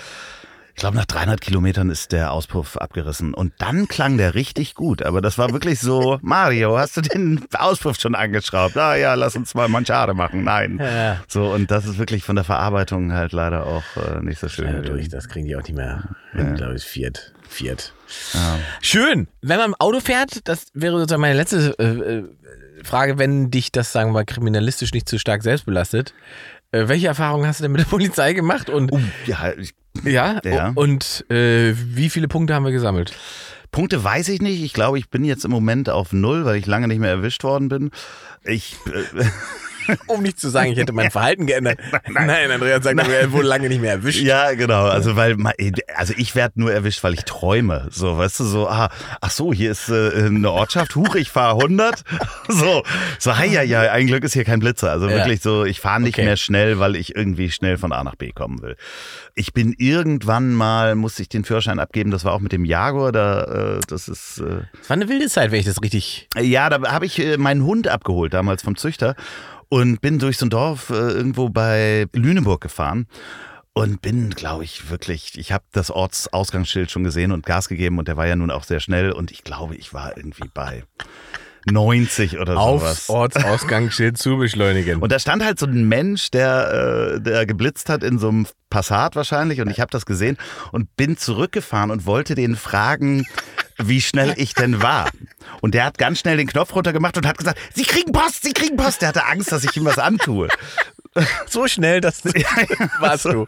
Ich glaube, nach 300 Kilometern ist der Auspuff abgerissen. Und dann klang der richtig gut. Aber das war wirklich so, Mario, hast du den Auspuff schon angeschraubt? Ah ja, lass uns mal Manchade machen. Nein. Ja. So, und das ist wirklich von der Verarbeitung halt leider auch äh, nicht so schön. Ja, durch, das kriegen die auch nicht mehr hin, glaube ich. Fiat. Fiat. Ja. Schön. Wenn man im Auto fährt, das wäre sozusagen meine letzte äh, äh, Frage, wenn dich das, sagen wir mal, kriminalistisch nicht zu stark selbst belastet. Äh, welche Erfahrungen hast du denn mit der Polizei gemacht? Und Uh, ja, ich, ja, Ja. und äh, wie viele Punkte haben wir gesammelt? Punkte weiß ich nicht. Ich glaube, ich bin jetzt im Moment auf null, weil ich lange nicht mehr erwischt worden bin. Ich. Äh, um nicht zu sagen, ich hätte mein Verhalten geändert. Nein, nein Andreas sagt, er wurde lange nicht mehr erwischt. Ja, genau. Also weil, also ich werde nur erwischt, weil ich träume. So, weißt du, so, ah, ach so, hier ist äh, eine Ortschaft. Huch, ich fahre 100. So, so, ja, ja, ein Glück ist hier kein Blitzer. Also ja. wirklich so, ich fahre nicht okay. mehr schnell, weil ich irgendwie schnell von A nach B kommen will. Ich bin irgendwann mal, musste ich den Führerschein abgeben. Das war auch mit dem Jaguar. Da, äh, das ist. Äh, das war eine wilde Zeit, wenn ich das richtig. Ja, da habe ich äh, meinen Hund abgeholt damals vom Züchter und bin durch so ein Dorf äh, irgendwo bei Lüneburg gefahren und bin, glaube ich, wirklich, ich habe das Ortsausgangsschild schon gesehen und Gas gegeben und der war ja nun auch sehr schnell und ich glaube, ich war irgendwie bei 90 oder Aufs sowas. Ortsausgangsschild zu beschleunigen. Und da stand halt so ein Mensch, der, äh, der geblitzt hat in so einem Passat wahrscheinlich und ich habe das gesehen und bin zurückgefahren und wollte den fragen, wie schnell ich denn war. Und der hat ganz schnell den Knopf runtergemacht und hat gesagt, Sie kriegen Post, Sie kriegen Post. Der hatte Angst, dass ich ihm was antue. So schnell, dass warst du.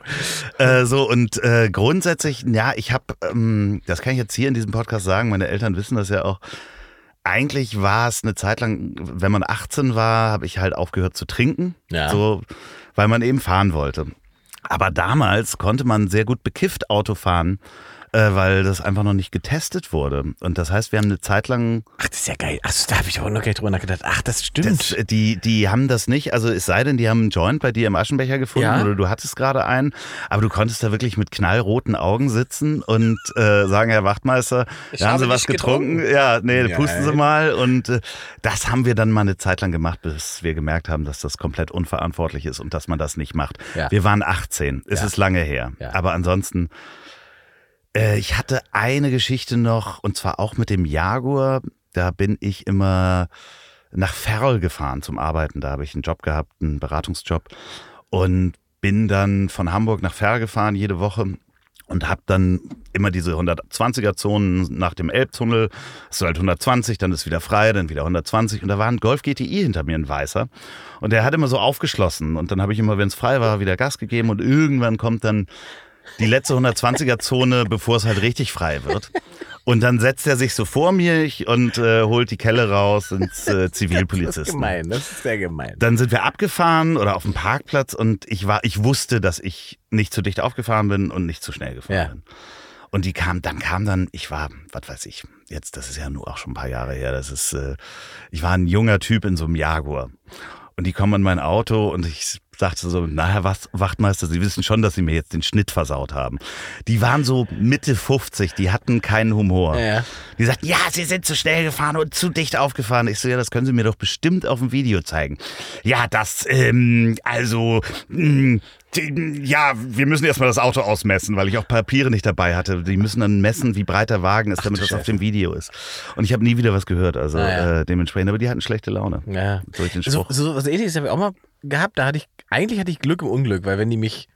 Äh, so und äh, grundsätzlich, ja, ich habe, ähm, das kann ich jetzt hier in diesem Podcast sagen, meine Eltern wissen das ja auch. Eigentlich war es eine Zeit lang, wenn man 18 war, habe ich halt aufgehört zu trinken, ja. so, weil man eben fahren wollte. Aber damals konnte man sehr gut bekifft Auto fahren äh, weil das einfach noch nicht getestet wurde. Und das heißt, wir haben eine Zeit lang. Ach, das ist ja geil. Also da habe ich auch noch gar nicht drüber nachgedacht. Ach, das stimmt. Das, äh, die, die haben das nicht. Also es sei denn, die haben einen Joint bei dir im Aschenbecher gefunden ja. oder du hattest gerade einen. Aber du konntest da wirklich mit knallroten Augen sitzen und äh, sagen, Herr Wachtmeister, da haben Sie was getrunken. getrunken. Ja, nee, ja, pusten Sie mal. Und äh, das haben wir dann mal eine Zeit lang gemacht, bis wir gemerkt haben, dass das komplett unverantwortlich ist und dass man das nicht macht. Ja. Wir waren 18. Es ist lange her. Aber ansonsten äh, ich hatte eine Geschichte noch, und zwar auch mit dem Jaguar. Da bin ich immer nach Ferrol gefahren zum Arbeiten. Da habe ich einen Job gehabt, einen Beratungsjob. Und bin dann von Hamburg nach Ferrol gefahren jede Woche und habe dann immer diese 120er Zonen nach dem Elbtunnel. Es ist halt 120, dann ist wieder frei, dann wieder 120 und da war ein Golf GTI hinter mir, ein weißer. Und der hat immer so aufgeschlossen und dann habe ich immer, wenn es frei war, wieder Gas gegeben und irgendwann kommt dann die letzte 120er-Zone, bevor es halt richtig frei wird. Und dann setzt er sich so vor mir und äh, holt die Kelle raus ins äh, Zivilpolizisten. Das ist gemein, das ist sehr gemein. Dann sind wir abgefahren oder auf dem Parkplatz und ich war, ich wusste, dass ich nicht zu dicht aufgefahren bin und nicht zu schnell gefahren ja. bin. Und die kam, dann kam dann, ich war, was weiß ich, jetzt, das ist ja nur auch schon ein paar Jahre her, das ist, äh, ich war ein junger Typ in so einem Jaguar. Und die kommen an mein Auto und ich sagte so, na Herr Wachtmeister, Sie wissen schon, dass Sie mir jetzt den Schnitt versaut haben. Die waren so Mitte 50, die hatten keinen Humor. Ja. Die sagten, ja, Sie sind zu schnell gefahren und zu dicht aufgefahren. Ich so, ja, das können Sie mir doch bestimmt auf dem Video zeigen. Ja, das, ähm, also, mh, mm, ja, wir müssen erstmal das Auto ausmessen, weil ich auch Papiere nicht dabei hatte. Die müssen dann messen, wie breit der Wagen ist, damit Ach, das Chef. auf dem Video ist. Und ich habe nie wieder was gehört, also ja. äh, dementsprechend. Aber die hatten schlechte Laune. Ja. Durch den Spruch. So, so was ähnliches habe ich auch mal gehabt. Da hatte ich, eigentlich hatte ich Glück im Unglück, weil wenn die mich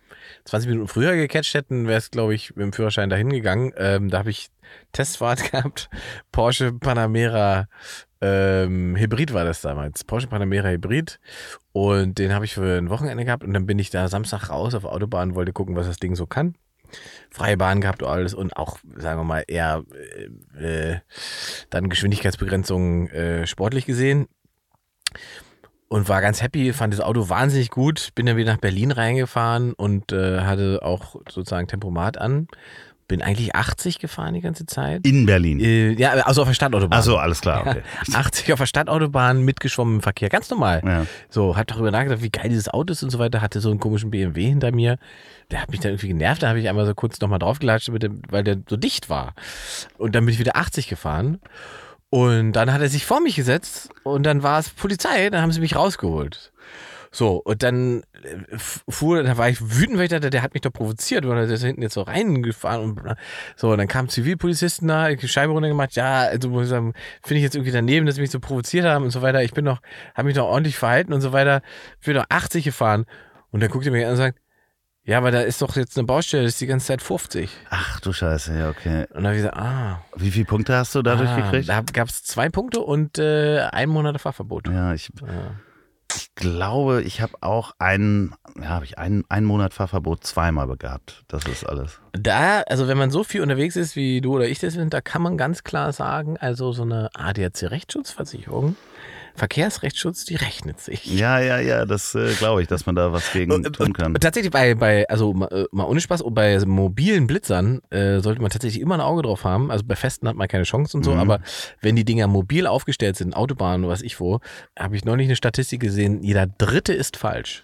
20 Minuten früher gecatcht hätten, wäre es, glaube ich, mit dem Führerschein dahin gegangen. Ähm, da habe ich Testfahrt gehabt. Porsche Panamera ähm, Hybrid war das damals. Porsche Panamera Hybrid. Und den habe ich für ein Wochenende gehabt. Und dann bin ich da Samstag raus auf Autobahn, wollte gucken, was das Ding so kann. Freie Bahn gehabt und alles und auch, sagen wir mal, eher äh, äh dann Geschwindigkeitsbegrenzungen äh, sportlich gesehen und war ganz happy, fand das Auto wahnsinnig gut. Bin dann wieder nach Berlin reingefahren und äh, hatte auch sozusagen Tempomat an. Bin eigentlich 80 gefahren die ganze Zeit. In Berlin? Äh, ja, also auf der Stadtautobahn. Achso, alles klar. Okay. 80 auf der Stadtautobahn, mitgeschwommen im Verkehr, ganz normal. Ja. So, hab darüber nachgedacht, wie geil dieses Auto ist und so weiter. Hatte so einen komischen BMW hinter mir. Der hat mich dann irgendwie genervt. Da habe ich einmal so kurz nochmal draufgelatscht, weil der so dicht war. Und dann bin ich wieder 80 gefahren. Und dann hat er sich vor mich gesetzt und dann war es Polizei, dann haben sie mich rausgeholt. So, und dann äh, fuhr, da war ich wütend, weil ich dachte, der hat mich doch provoziert, weil er ist hinten jetzt so reingefahren und so, und dann kamen Zivilpolizisten da, die Scheibe runtergemacht, ja, also muss ich sagen, finde ich jetzt irgendwie daneben, dass sie mich so provoziert haben und so weiter. Ich bin noch, habe mich doch ordentlich verhalten und so weiter. Ich bin doch 80 gefahren. Und dann guckt er mich an und sagt, ja, aber da ist doch jetzt eine Baustelle, das ist die ganze Zeit 50. Ach du Scheiße, ja, okay. Und dann habe ich gesagt, ah. Wie viele Punkte hast du dadurch ah, gekriegt? Da gab es zwei Punkte und äh, ein Monat Fahrverbot. Ja, ich. Ja. ich glaube, ich habe auch einen, ja, habe ich einen, einen Monat Fahrverbot zweimal gehabt. Das ist alles. Da, also wenn man so viel unterwegs ist, wie du oder ich das sind, da kann man ganz klar sagen, also so eine ADAC-Rechtsschutzversicherung Verkehrsrechtsschutz, die rechnet sich. Ja, ja, ja, das äh, glaube ich, dass man da was gegen tun kann. Tatsächlich bei, bei also äh, mal ohne Spaß, bei mobilen Blitzern äh, sollte man tatsächlich immer ein Auge drauf haben. Also bei festen hat man keine Chance und so, mhm. aber wenn die Dinger mobil aufgestellt sind, Autobahnen, was ich wo, habe ich neulich eine Statistik gesehen, jeder dritte ist falsch.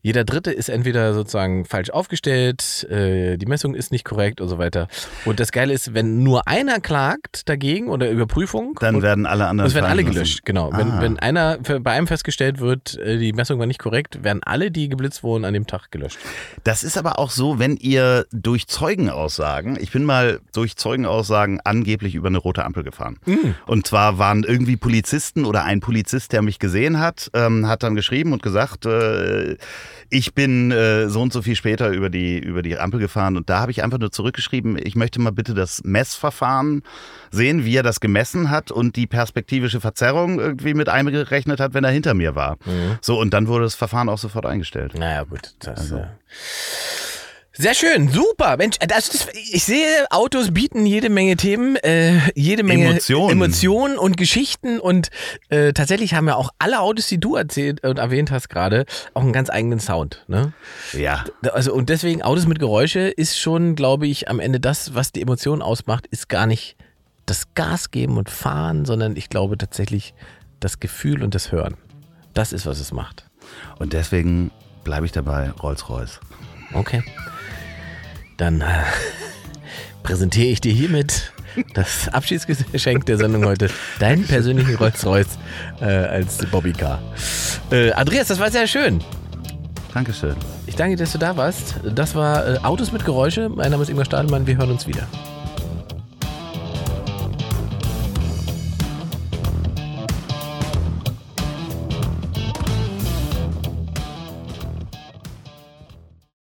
Jeder dritte ist entweder sozusagen falsch aufgestellt, äh, die Messung ist nicht korrekt und so weiter. Und das Geile ist, wenn nur einer klagt dagegen oder Überprüfung, dann werden alle anderen. Es werden alle gelöscht, lassen. genau. Wenn, wenn einer bei einem festgestellt wird, äh, die Messung war nicht korrekt, werden alle, die geblitzt wurden, an dem Tag gelöscht. Das ist aber auch so, wenn ihr durch Zeugenaussagen, ich bin mal durch Zeugenaussagen angeblich über eine rote Ampel gefahren. Mhm. Und zwar waren irgendwie Polizisten oder ein Polizist, der mich gesehen hat, ähm, hat dann geschrieben und gesagt, äh, ich bin äh, so und so viel später über die, über die Ampel gefahren und da habe ich einfach nur zurückgeschrieben, ich möchte mal bitte das Messverfahren sehen, wie er das gemessen hat und die perspektivische Verzerrung irgendwie mit eingerechnet hat, wenn er hinter mir war. Mhm. So, und dann wurde das Verfahren auch sofort eingestellt. Naja, gut. Das, also. äh sehr schön, super. Mensch, das, das, ich sehe, Autos bieten jede Menge Themen, äh, jede Menge Emotionen, Emotionen und Geschichten und äh, tatsächlich haben ja auch alle Autos, die du erzählt und erwähnt hast gerade, auch einen ganz eigenen Sound. Ne? Ja. Also und deswegen Autos mit Geräusche ist schon, glaube ich, am Ende das, was die Emotionen ausmacht, ist gar nicht das Gas geben und fahren, sondern ich glaube tatsächlich das Gefühl und das Hören. Das ist, was es macht. Und deswegen bleibe ich dabei, Rolls-Royce. Okay dann äh, präsentiere ich dir hiermit das Abschiedsgeschenk der Sendung heute, deinen persönlichen Rolls-Royce äh, als Bobbycar. Äh, Andreas, das war sehr schön. Dankeschön. Ich danke dir, dass du da warst. Das war äh, Autos mit Geräusche. Mein Name ist Ingmar Stadelmann. Wir hören uns wieder.